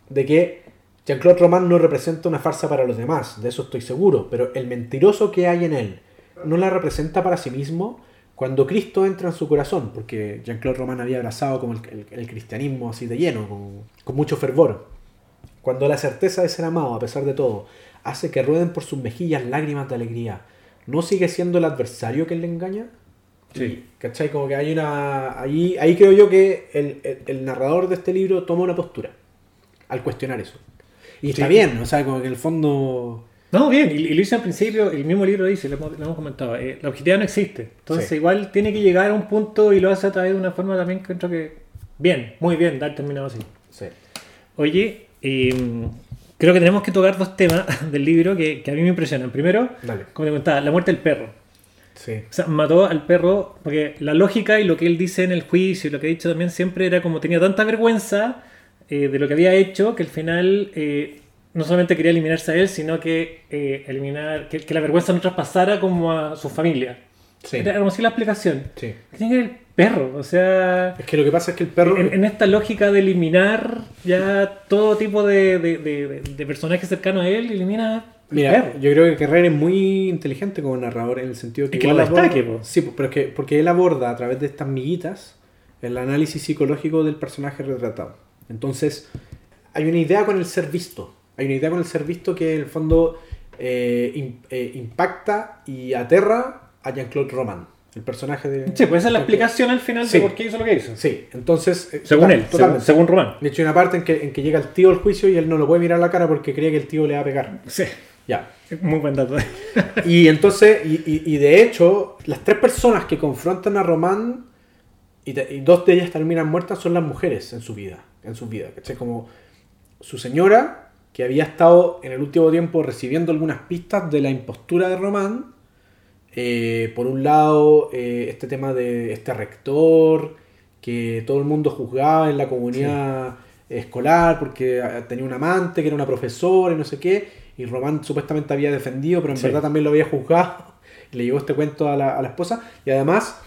de que Jean-Claude Roman no representa una farsa para los demás, de eso estoy seguro, pero el mentiroso que hay en él no la representa para sí mismo cuando Cristo entra en su corazón, porque Jean-Claude Roman había abrazado como el, cristianismo así de lleno, con mucho fervor. Cuando la certeza de ser amado, a pesar de todo, hace que rueden por sus mejillas lágrimas de alegría, ¿no sigue siendo el adversario que le engaña? Sí. ¿Cachai? Como que hay una. Ahí, ahí creo yo que el, el- el narrador de este libro toma una postura al cuestionar eso. Y está Sí. bien, o sea, como que en el fondo. No, bien, y, y lo hice al principio, el mismo libro dice, lo hemos, lo hemos comentado, eh, la objetividad no existe. Entonces Sí. igual tiene que llegar a un punto y lo hace a través de una forma también que creo que... Bien, muy bien, dar terminado así. Sí. Oye, eh, creo que tenemos que tocar dos temas del libro que, que a mí me impresionan. Primero, Dale. como te comentaba, la muerte del perro. Sí. O sea, mató al perro porque la lógica y lo que él dice en el juicio y lo que ha dicho también siempre era como tenía tanta vergüenza eh, de lo que había hecho que al final eh, no solamente quería eliminarse a él, sino que eh, eliminar que, que la vergüenza no traspasara como a su familia. Sí. Era como así la explicación. Sí. ¿Qué tiene que ver el perro? O sea, Es que lo que pasa es que el perro. en, en esta lógica de eliminar ya todo tipo de, de, de- de personajes cercanos a él, elimina Mira, perro. yo creo que Carrera es muy inteligente como narrador en el sentido que, Es que igual lo destaque, aborda- po. Sí, pero es que porque él aborda a través de estas miguitas el análisis psicológico del personaje retratado. Entonces, hay una idea con el ser visto. Hay una idea con el ser visto que en el fondo eh, eh, impacta y aterra a Jean-Claude Roman, el personaje de. Sí, pues esa es la explicación al final Sí. de por qué hizo lo que hizo. Sí, entonces. eh, Según total- él, según, totalmente. según Román. De hecho, hay una parte en que, en que llega el tío al juicio y él no lo puede mirar a la cara porque cree que el tío le va a pegar. Sí, Ya. muy buen dato. Y entonces, y, y- y de hecho, las tres personas que confrontan a Román y, te- y dos de ellas terminan muertas son las mujeres en su vida. En su vida, ¿cachai? Como su señora, que había estado en el último tiempo recibiendo algunas pistas de la impostura de Román. Eh, por un lado, eh, este tema de este rector, que todo el mundo juzgaba en la comunidad escolar porque ah, tenía un amante, que era una profesora y no sé qué, y Román supuestamente había defendido, pero en Sí. verdad también lo había juzgado, y le llegó este cuento a la, a la esposa, y además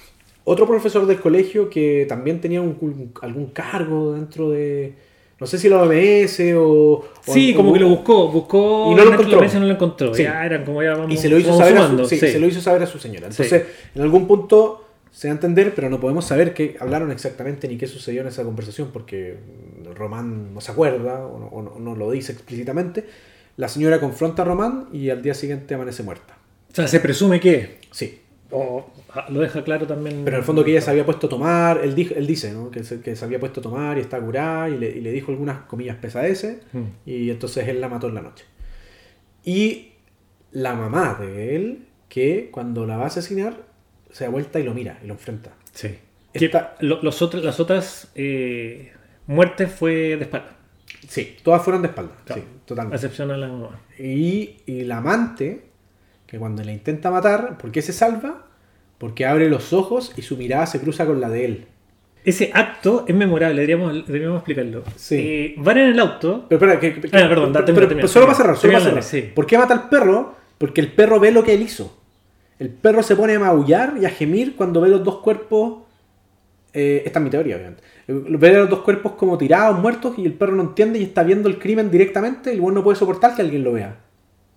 otro profesor del colegio que también tenía un- algún cargo dentro de, no sé si la OMS o... o- Sí, como que lo buscó, buscó Y no lo la encontró. y no lo encontró. Sí. Ya eran como ya vamos y se lo hizo saber a sumando, su, sí, sí. se lo hizo saber a su señora. Entonces, en algún punto se da a entender, pero no podemos saber qué hablaron exactamente ni qué sucedió en esa conversación porque Román no se acuerda o no, o no lo dice explícitamente. La señora confronta a Román y al día siguiente amanece muerta. O sea, se presume que. Sí, O ah, lo deja claro también. pero en el fondo que ella se había puesto a tomar, él, dijo, él dice ¿no? que, se, que se había puesto a tomar y está curada y le, y le dijo algunas comillas pesadeces Mm. y entonces él la mató en la noche. Y la mamá de él, que cuando la va a asesinar, se da vuelta y lo mira y lo enfrenta. Sí. Esta- lo- los otros, las otras eh, muertes fue de espalda. Sí, todas fueron de espalda. Claro. Sí, A totalmente. excepción a la mamá. Y, y la amante, que cuando la intenta matar, ¿por qué se salva? Porque abre los ojos y su mirada se cruza con la de él. Ese acto es memorable, deberíamos, deberíamos explicarlo. Sí. Eh, van en el auto. Pero espera, que, que- Ah, perdón, pero- termina, pero- termina, solo para cerrar, solo para cerrar. sí. ¿Por qué mata al perro? Porque el perro ve lo que él hizo. El perro se pone a maullar y a gemir cuando ve los dos cuerpos. eh, esta es mi teoría, obviamente. Ve a los dos cuerpos como tirados, muertos, y el perro no entiende y está viendo el crimen directamente, y el no puede soportar que alguien lo vea.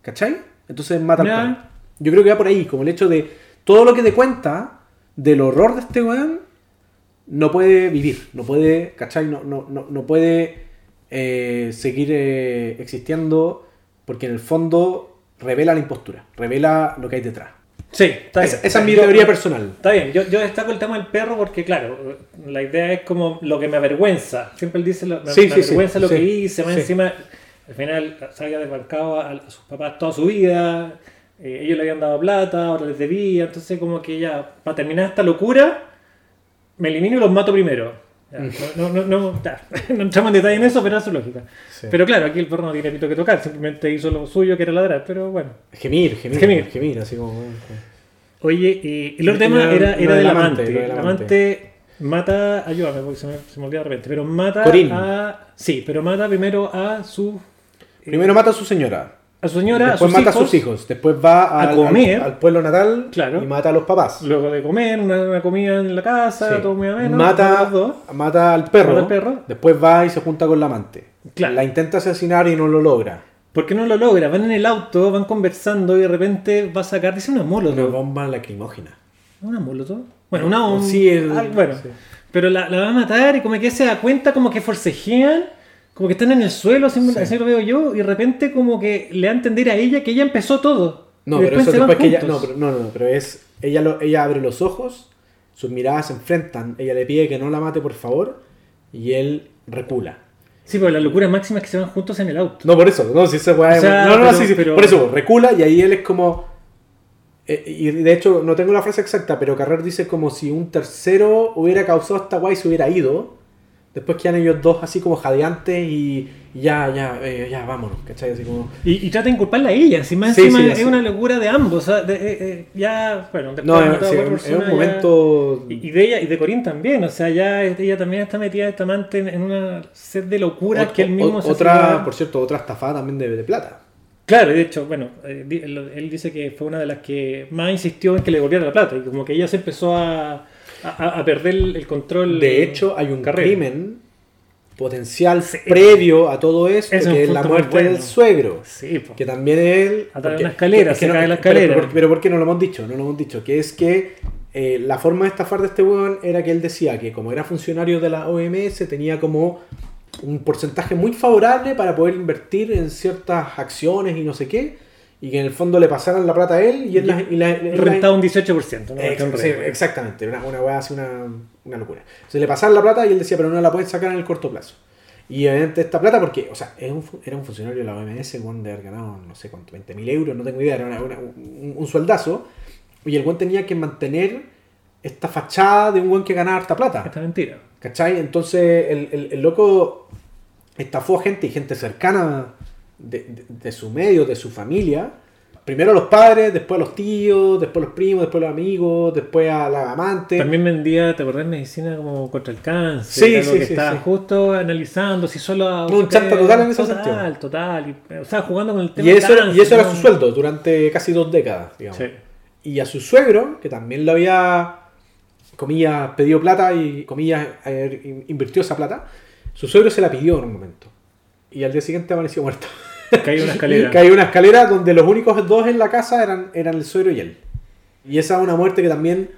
¿Cachai? Entonces mata al. Yo creo que va por ahí, como el hecho de todo lo que te cuenta del horror de este weón, no puede vivir, no puede, ¿cachai? No, no, no, no puede eh, seguir eh, existiendo porque en el fondo revela la impostura, revela lo que hay detrás. Sí, está bien. Esa, esa es mi Yo- teoría personal. Está bien, yo, yo destaco el tema del perro porque, claro, la idea es como lo que me avergüenza. Siempre él dice, lo, me, Sí, me sí, sí, avergüenza lo que hice, más encima, al final se había desbancado a, a sus papás toda su vida, eh, ellos le habían dado plata, ahora les debía, entonces como que ya, para terminar esta locura, me elimino y los mato primero. Ya, no, no, no, no, ya, no entramos en detalle en eso, pero es su lógica. Sí. Pero claro, aquí el perro no tiene pito que tocar, simplemente hizo lo suyo que era ladrar, pero bueno. Gemir, gemir, Gemir. gemir, así como... Oye, eh, el otro tema era, era del del amante, amante. del El amante. amante mata, ayúdame porque se me, se me olvida de repente, pero mata Corín. a... Sí, pero mata primero a su... Primero mata a su señora, A su señora, a después sus mata hijos, a sus hijos, después va a al, comer. al- al pueblo natal Claro. y mata a los papás. Luego de comer, una, una comida en la casa, Sí. todo muy ameno. mata, a mata al perro, al perro. después va y se junta con la amante. Claro. La intenta asesinar y no lo logra. ¿Por qué no lo logra? Van en el auto, van conversando y de repente va a sacar, dice una Una molotov. bomba lacrimógena. ¿Una molotov? Bueno, una un- Sí, el- ah, bueno. sí. Pero la, la va a matar y como que se da cuenta, como que forcejean, como que están en el suelo, así, Sí. así lo veo yo, y de repente como que le da a entender a ella que ella empezó todo. No, pero eso después que ella. No, pero, no, no, no, pero es. Ella, lo, ella abre los ojos, sus miradas se enfrentan, ella le pide que no la mate, por favor, y él recula. Sí, pero la locura máxima es que se van juntos en el auto. No, por eso, no, si se puede. O sea, no, no, pero- sí, sí, pero- Por eso, recula y ahí él es como. eh, y de hecho, no tengo la frase exacta, pero Carrer dice como si un tercero hubiera causado esta guay y se hubiera ido. Después quedan ellos dos así como jadeantes y y ya, ya, eh, ya, vámonos, ¿cachai? Así como... Y, y trata de inculparla a ella, más Sí, encima sí, es sí. una locura de ambos, o sea, de- eh, eh, ya, bueno, No, de es, un ya- momento... Y, y de ella y de Corín también, o sea, ya ella también está metida esta amante en, una sed de locura que él mismo ot- se Otra, hacía- por cierto, otra estafada también de, plata. Claro, de hecho, bueno, eh, él, él dice que fue una de las que más insistió en que le devolviera la plata y como que ella se empezó a, a, a perder el, control. De hecho, hay un Carrera. crimen potencial Sí. previo a todo esto, es que es la muerte bueno. del suegro. Sí, po. Que también él... A través de porque- una escalera, es se no- cae la pero- escalera. Pero, pero ¿por qué no lo hemos dicho? No lo hemos dicho. Que es que eh, la forma de estafar de este weón era que él decía que como era funcionario de la OMS tenía como un porcentaje muy favorable para poder invertir en ciertas acciones y no sé qué. Y que en el fondo le pasaran la plata a él y él la- y la- él la- Rentaba un 18%, ¿no? Ex- sí, exactamente, una, una weá así, una, una locura. Se le pasaron la plata y él decía, pero no la pueden sacar en el corto plazo. Y obviamente esta plata, porque, o sea, un era un funcionario de la OMS, el weón de haber ganado, no sé cuánto, 20 mil euros, no tengo idea, era una- una- un, un sueldazo. Y el weón tenía que mantener esta fachada de un weón que ganaba harta plata. Esta mentira. ¿Cachai? Entonces el, el- el loco estafó a gente y gente cercana de, de- de su medio, de su familia. Primero a los padres, después a los tíos, después a los primos, después a los amigos, después a la amante. También vendía, ¿te acordás? Medicina como contra el cáncer. Sí, sí, que sí, estaba sí. justo analizando si solo. Un chanta total en ese total, sentido. Total, y, O sea, jugando con el tema y eso, era, cáncer, y eso era su sueldo durante casi dos décadas, digamos. Sí. Y a su suegro, que también le había, comillas, pedido plata y, comillas, eh, in- invirtió esa plata, su suegro se la pidió en un momento. Y al día siguiente amaneció muerto. Cayó una escalera. Cayó una escalera donde los únicos dos en la casa eran, eran el suegro y él. Y esa es una muerte que también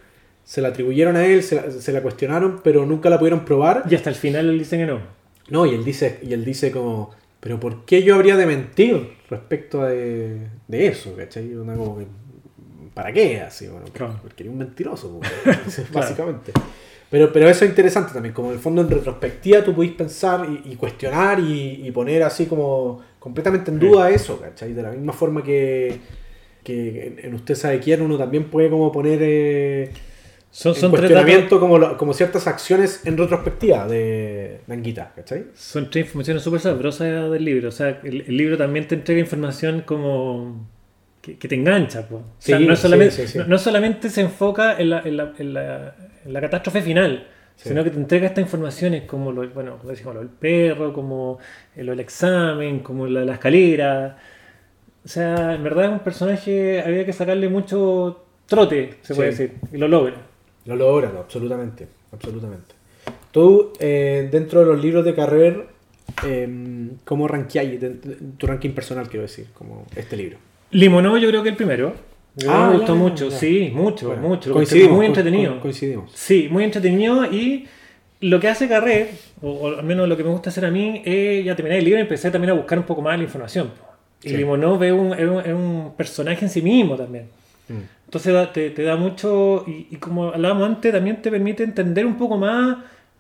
se la atribuyeron a él, se la, se la cuestionaron, pero nunca la pudieron probar. Y hasta el final él dice que no. No, y él dice, y él dice como, pero ¿por qué yo habría de mentir respecto de, de eso? ¿Cachai? Una como que, ¿Para qué? Así, bueno, Claro. porque era un mentiroso, pues, básicamente. Pero, pero eso es interesante también, como en el fondo en retrospectiva tú podés pensar y, y cuestionar y, y poner así como completamente en duda eso, ¿cachai? De la misma forma que, que en- Usted sabe quién uno también puede como poner eh, Son, en son, cuestionamiento como, lo- como ciertas acciones en retrospectiva de Nanguita, ¿cachai? son tres informaciones súper sabrosas del libro. O sea, el, el libro también te entrega información como. que, que te engancha. po. O sea, Sí, no, solamente, sí, sí, sí. No, no solamente se enfoca en la, en la, en la, en la catástrofe final. Sí. Sino que te entrega estas informaciones como lo, bueno, como decimos, lo del perro, como eh, lo del examen, como la, la escalera. O sea, en verdad es un personaje, había que sacarle mucho trote, se puede decir, y lo logra. Lo logra, no, absolutamente, absolutamente. Tú, eh, dentro de los libros de Carrer, eh, ¿cómo rankeáis? tu ranking personal, quiero decir, como este libro. Limonov yo creo que el primero. Ah, me gustó ya, mucho, ya. sí, mucho, Bueno, mucho. coincidimos, Muy entretenido. co- coincidimos. Sí, muy entretenido y lo que hace Carré, o, o al menos lo que me gusta hacer a mí, es ya terminé el libro y empecé también a buscar un poco más la información. Y Sí. Limonov es un, es, un, es un personaje en sí mismo también. Mm. Entonces te, te da mucho, y, y como hablábamos antes, también te permite entender un poco más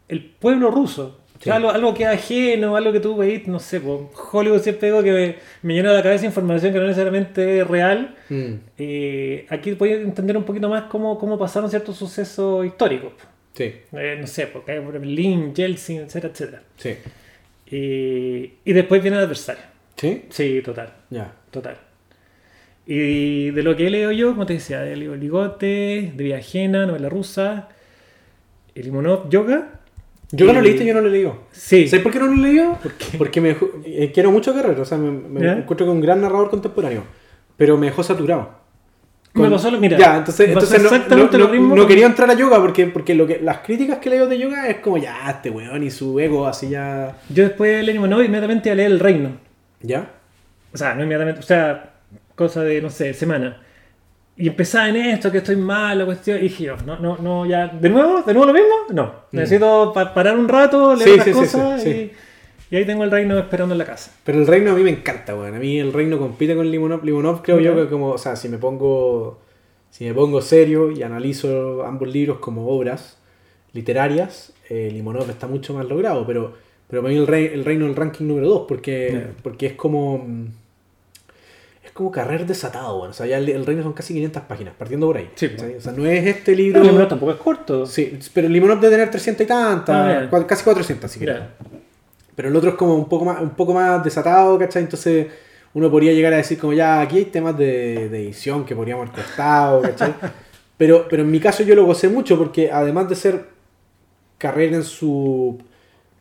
el pueblo ruso. Sí. algo, algo que es ajeno, algo que tú veis, no sé, po, Hollywood siempre digo que me, me llena la cabeza información que no necesariamente es real. Mm, Eh, aquí puedes entender un poquito más cómo, cómo pasaron ciertos sucesos históricos. Sí, Eh, no sé, porque hay Berlín, Yeltsin, etcétera, etcétera. sí. Y, y después viene el adversario. ¿Sí? Sí, total, Ya. total. Y de lo que he leído yo, como te decía, he leído Ligote, de Vida Ajena, novela rusa, el Limonov, Yoga. Yo no lo Y- leíste, yo no lo leído. Sí, ¿Sabes por qué no lo he leído? Porque me dejó- eh, quiero mucho a Carrer, o sea, me, me ¿Ya? encuentro con un gran narrador contemporáneo, pero me dejó saturado. me pasó lo, mira, ya, entonces, entonces no, exactamente no- lo mismo. no con- quería entrar a yoga porque, porque lo que, las críticas que leo de yoga es como ya, este weón y su ego así ya. Yo después leí y inmediatamente a leer El Reino. ¿Ya? O sea, no inmediatamente, o sea, cosa de, no sé, semana. Y empezaba en esto, que estoy mal, la cuestión, y dije yo, no, no, no, ya, ¿de nuevo? ¿De nuevo lo mismo? No, necesito pa- parar un rato, leer Mm. Sí, sí, cosas sí, y, ahí tengo el reino esperando en la casa. Pero el reino a mí me encanta, weón. A mí el reino compite con Limonov. Limonov creo yo Ya. que como, o sea, si me pongo, si me pongo serio y analizo ambos libros como obras literarias, eh, Limonov está mucho más logrado. Pero, pero para mí el, rey, el reino el ranking número 2 porque, porque es como, es como Carrer desatado, bueno. O sea, ya el, el reino son casi 500 páginas, partiendo por ahí. O sea, no es este libro... Pero Limonov tampoco es corto. Sí, pero Limonov debe tener 300 y tantas, Ah, casi 400, si quieres. Pero el otro es como un poco más, un poco más desatado, ¿cachai? Entonces uno podría llegar a decir como ya, aquí hay temas de, de edición que podríamos haber cortado, ¿cachai? Pero, pero en mi caso yo lo gocé mucho porque además de ser carrera en su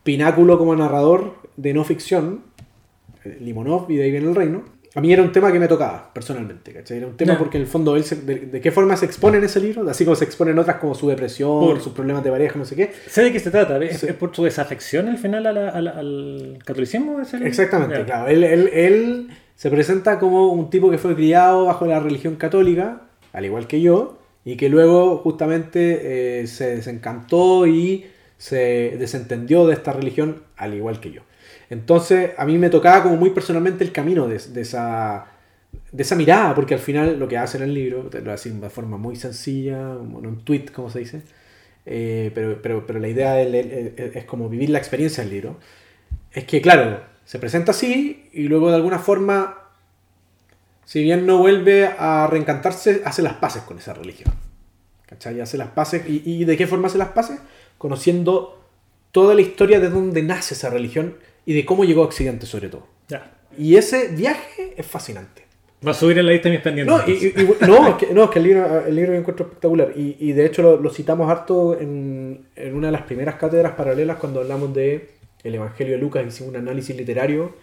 pináculo como narrador de no ficción, eh, Limonov y de ahí viene el reino, a mí era un tema que me tocaba personalmente, ¿cachai? Era un tema porque en el fondo él se- de, de qué forma se expone en ese libro, así como se exponen otras como su depresión, Por- sus problemas de pareja, no sé qué. sé de qué se trata. ¿Es por su desafección al final a la- a la- al catolicismo? ¿Es el- Exactamente, claro. Él, él- él se presenta como un tipo que fue criado bajo la religión católica, al igual que yo, y que luego justamente eh, se desencantó y se desentendió de esta religión, al igual que yo. Entonces, a mí me tocaba como muy personalmente el camino de, esa, mirada, porque al final lo que hace en el libro, lo decir de forma muy sencilla, bueno, un tweet, como se dice, eh, pero, la idea es como vivir la experiencia del libro, es que, claro, se presenta así y luego de alguna forma, si bien no vuelve a reencantarse, hace las paces con esa religión. ¿Cachai? Hace las paces. ¿Y, y de qué forma hace las paces? Conociendo toda la historia de dónde nace esa religión y de cómo llegó a Occidente sobre todo. Ya. Y ese viaje es fascinante. Va a subir en la lista de mis pendientes. No, y, y- no, es que, no, es que el libro, el libro yo encuentro espectacular. Y, y de hecho lo, lo citamos harto en, en una de las primeras cátedras paralelas cuando hablamos de el Evangelio de Lucas. Hicimos un análisis literario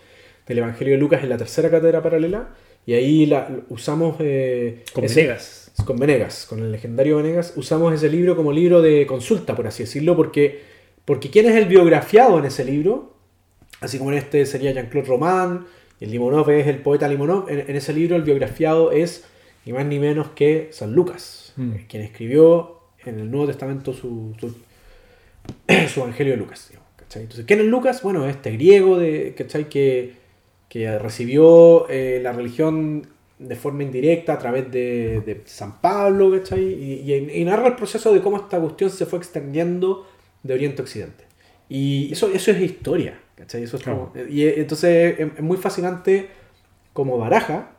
del Evangelio de Lucas en la tercera cátedra paralela. Y ahí la, usamos... eh, Con ese- Venegas. con Venegas, con el legendario Venegas, usamos ese libro como libro de consulta, por así decirlo, porque, porque ¿quién es el biografiado en ese libro? Así como en este sería Jean-Claude Roman, y el Limonov es el poeta Limonov, en, en ese libro el biografiado es ni más ni menos que San Lucas, Mm. eh, quien escribió en el Nuevo Testamento su, su, su Evangelio de Lucas. Entonces, ¿quién es Lucas? Bueno, este griego de, ¿cachai? Que, que recibió eh, la religión de forma indirecta a través de, de San Pablo, ¿cachai? Y, y- y narra el proceso de cómo esta cuestión se fue extendiendo de Oriente a Occidente. Y eso, eso es historia, ¿cachai? Eso es como- y eh, entonces es, muy fascinante como baraja,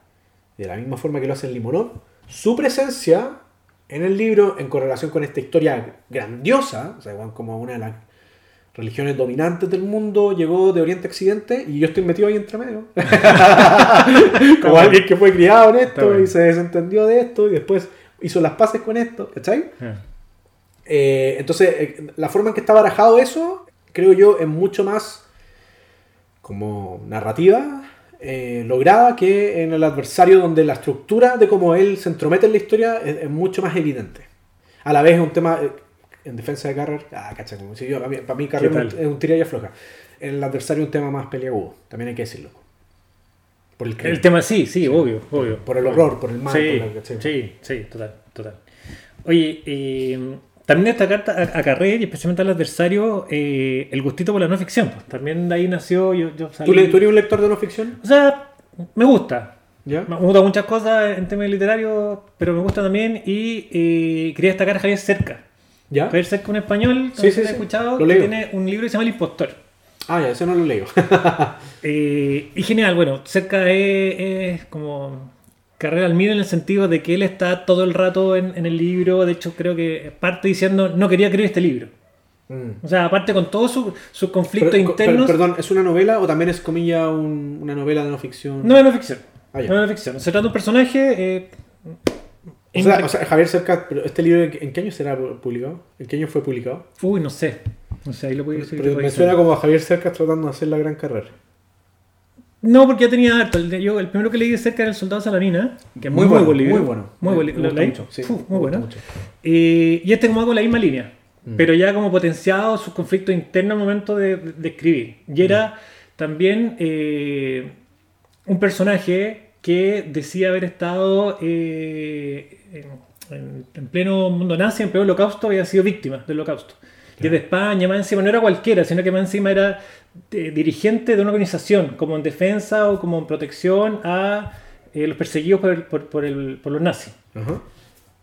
de la misma forma que lo hace el Limonov, su presencia en el libro en correlación con esta historia grandiosa, o sea, como una de las religiones dominantes del mundo llegó de Oriente a Occidente y yo estoy metido ahí entre medio. como alguien que fue criado en esto y se desentendió de esto y después hizo las paces con esto, ¿cachai? Ah. Eh, entonces, eh, la forma en que está barajado eso, creo yo, es mucho más como narrativa, eh, lograda que en el adversario, donde la estructura de cómo él se entromete en la historia es, es mucho más evidente. A la vez es un tema, eh, en defensa de Carrer, ah, cacha, como si yo, para mí, para mí Carrer ¿Qué es un- tal? es un tiralla floja. En el adversario es un tema más peliagudo, también hay que decirlo. Por el, El tema sí, sí, obvio, obvio. por el horror, por el mal, Sí, por la- sí, sí, total, total. Oye, eh, también destacar a, Carrer y especialmente al adversario eh, el gustito por la no ficción. pues. También de ahí nació. Yo, yo ¿Tú, le- tú eres un lector de no ficción? O sea, me gusta. ¿Ya? Me gustan muchas cosas en temas literarios, pero me gusta también. Y eh, quería destacar a Javier Cerca. ¿Ya? Javier Cerca, un español, Sí, que sí, he sí. escuchado, Lo que leo. tiene un libro que se llama El Impostor. Ah, ya, eso no lo leo. Eh, y genial, bueno, cerca es, es como carrera al mil en el sentido de que él está todo el rato en, en el libro. De hecho, creo que parte diciendo no quería escribir este libro. Mm. O sea, aparte con todos sus sus conflictos Pero- internos. per- perdón, ¿es una novela o también es, comilla, un- una novela de no ficción? no es no ficción. Ah, no es ficción. Se trata de un personaje. eh, o, sea, o sea, Javier Cerca, pero ¿este libro en qué- año será publicado? ¿En qué año fue publicado? Uy, no sé. No sé, ahí lo puedo decir. Pero me suena como a Javier Cerca tratando de hacer la gran carrera. No, porque ya tenía harto. El, yo, el primero que leí de cerca era El Soldado Salamina, que es muy, Muy buen bueno, libro. muy bueno. Muy buen libro. Muy bueno. Eh, y este como con la misma línea, Mm. pero ya como potenciado sus conflictos internos al momento de, de escribir. Y era también eh, un personaje que decía haber estado eh, en, en- en pleno mundo nazi, en pleno holocausto, había sido víctima del holocausto. Y es de España, más encima, no era cualquiera, sino que más encima era eh, dirigente de una organización, como en defensa o como en protección a eh, los perseguidos por, el- por- por el- por los nazis. Ajá.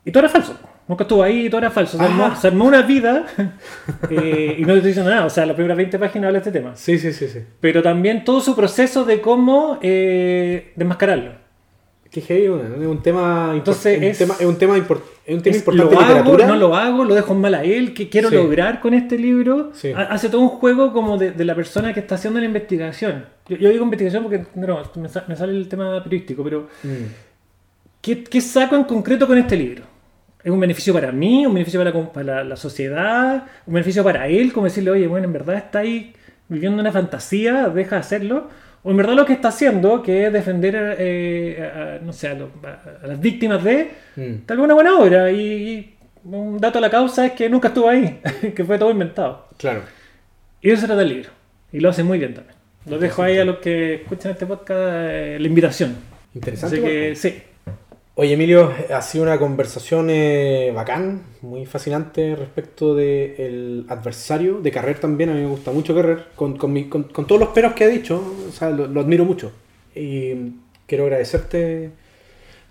Y todo era falso. Nunca estuvo ahí y todo era falso. Se armó, se armó una vida eh, y no te estoy diciendo nada. O sea, las primeras 20 páginas habla de este tema. Sí, sí, sí, sí. Pero también todo su proceso de cómo eh, desmascararlo. Qué heavy, es un tema Entonces es- un tema, es un tema, impor- es un tema Es, importante lo hago, no lo hago, lo dejo mal a él, ¿qué quiero Sí. lograr con este libro? Sí. Hace todo un juego como de, de la persona que está haciendo la investigación. Yo, yo digo investigación porque no, me, sa- me sale el tema periodístico, pero Mm, ¿qué, qué saco en concreto con este libro? ¿Es un beneficio para mí? ¿Un beneficio para, la- para la sociedad? ¿Un beneficio para él? Como decirle, oye, bueno, en verdad está ahí viviendo una fantasía, deja de hacerlo. O en verdad lo que está haciendo, que es defender eh, a, no sé, a, lo- a- a las víctimas de, mm. tal vez una buena obra. Y, y un dato a la causa es que nunca estuvo ahí, que fue todo inventado. Claro. Y eso se trata el libro. Y lo hace muy bien también. Lo dejo ahí a los que escuchan este podcast eh, la invitación. Interesante. Así que igual. sí. Oye, Emilio, ha sido una conversación eh, bacán, muy fascinante respecto del adversario, de Carrer también. A mí me gusta mucho Carrer, con, con, mi- con- todos los peros que ha dicho, o sea, lo, admiro mucho. Y quiero agradecerte.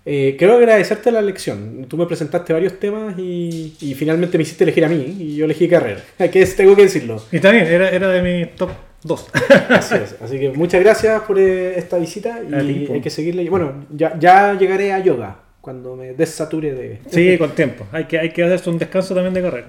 eh, quiero agradecerte la lección. Tú me presentaste varios temas y, y finalmente me hiciste elegir a mí y yo elegí Carrer. Que es- tengo que decirlo. Y también, era, era de mi top 2. Así es. Así que muchas gracias por eh, esta visita y hay que seguirle. Bueno, ya, ya llegaré a yoga cuando me desature de... sí, con tiempo. Hay que, hay que hacerse un descanso también de correr.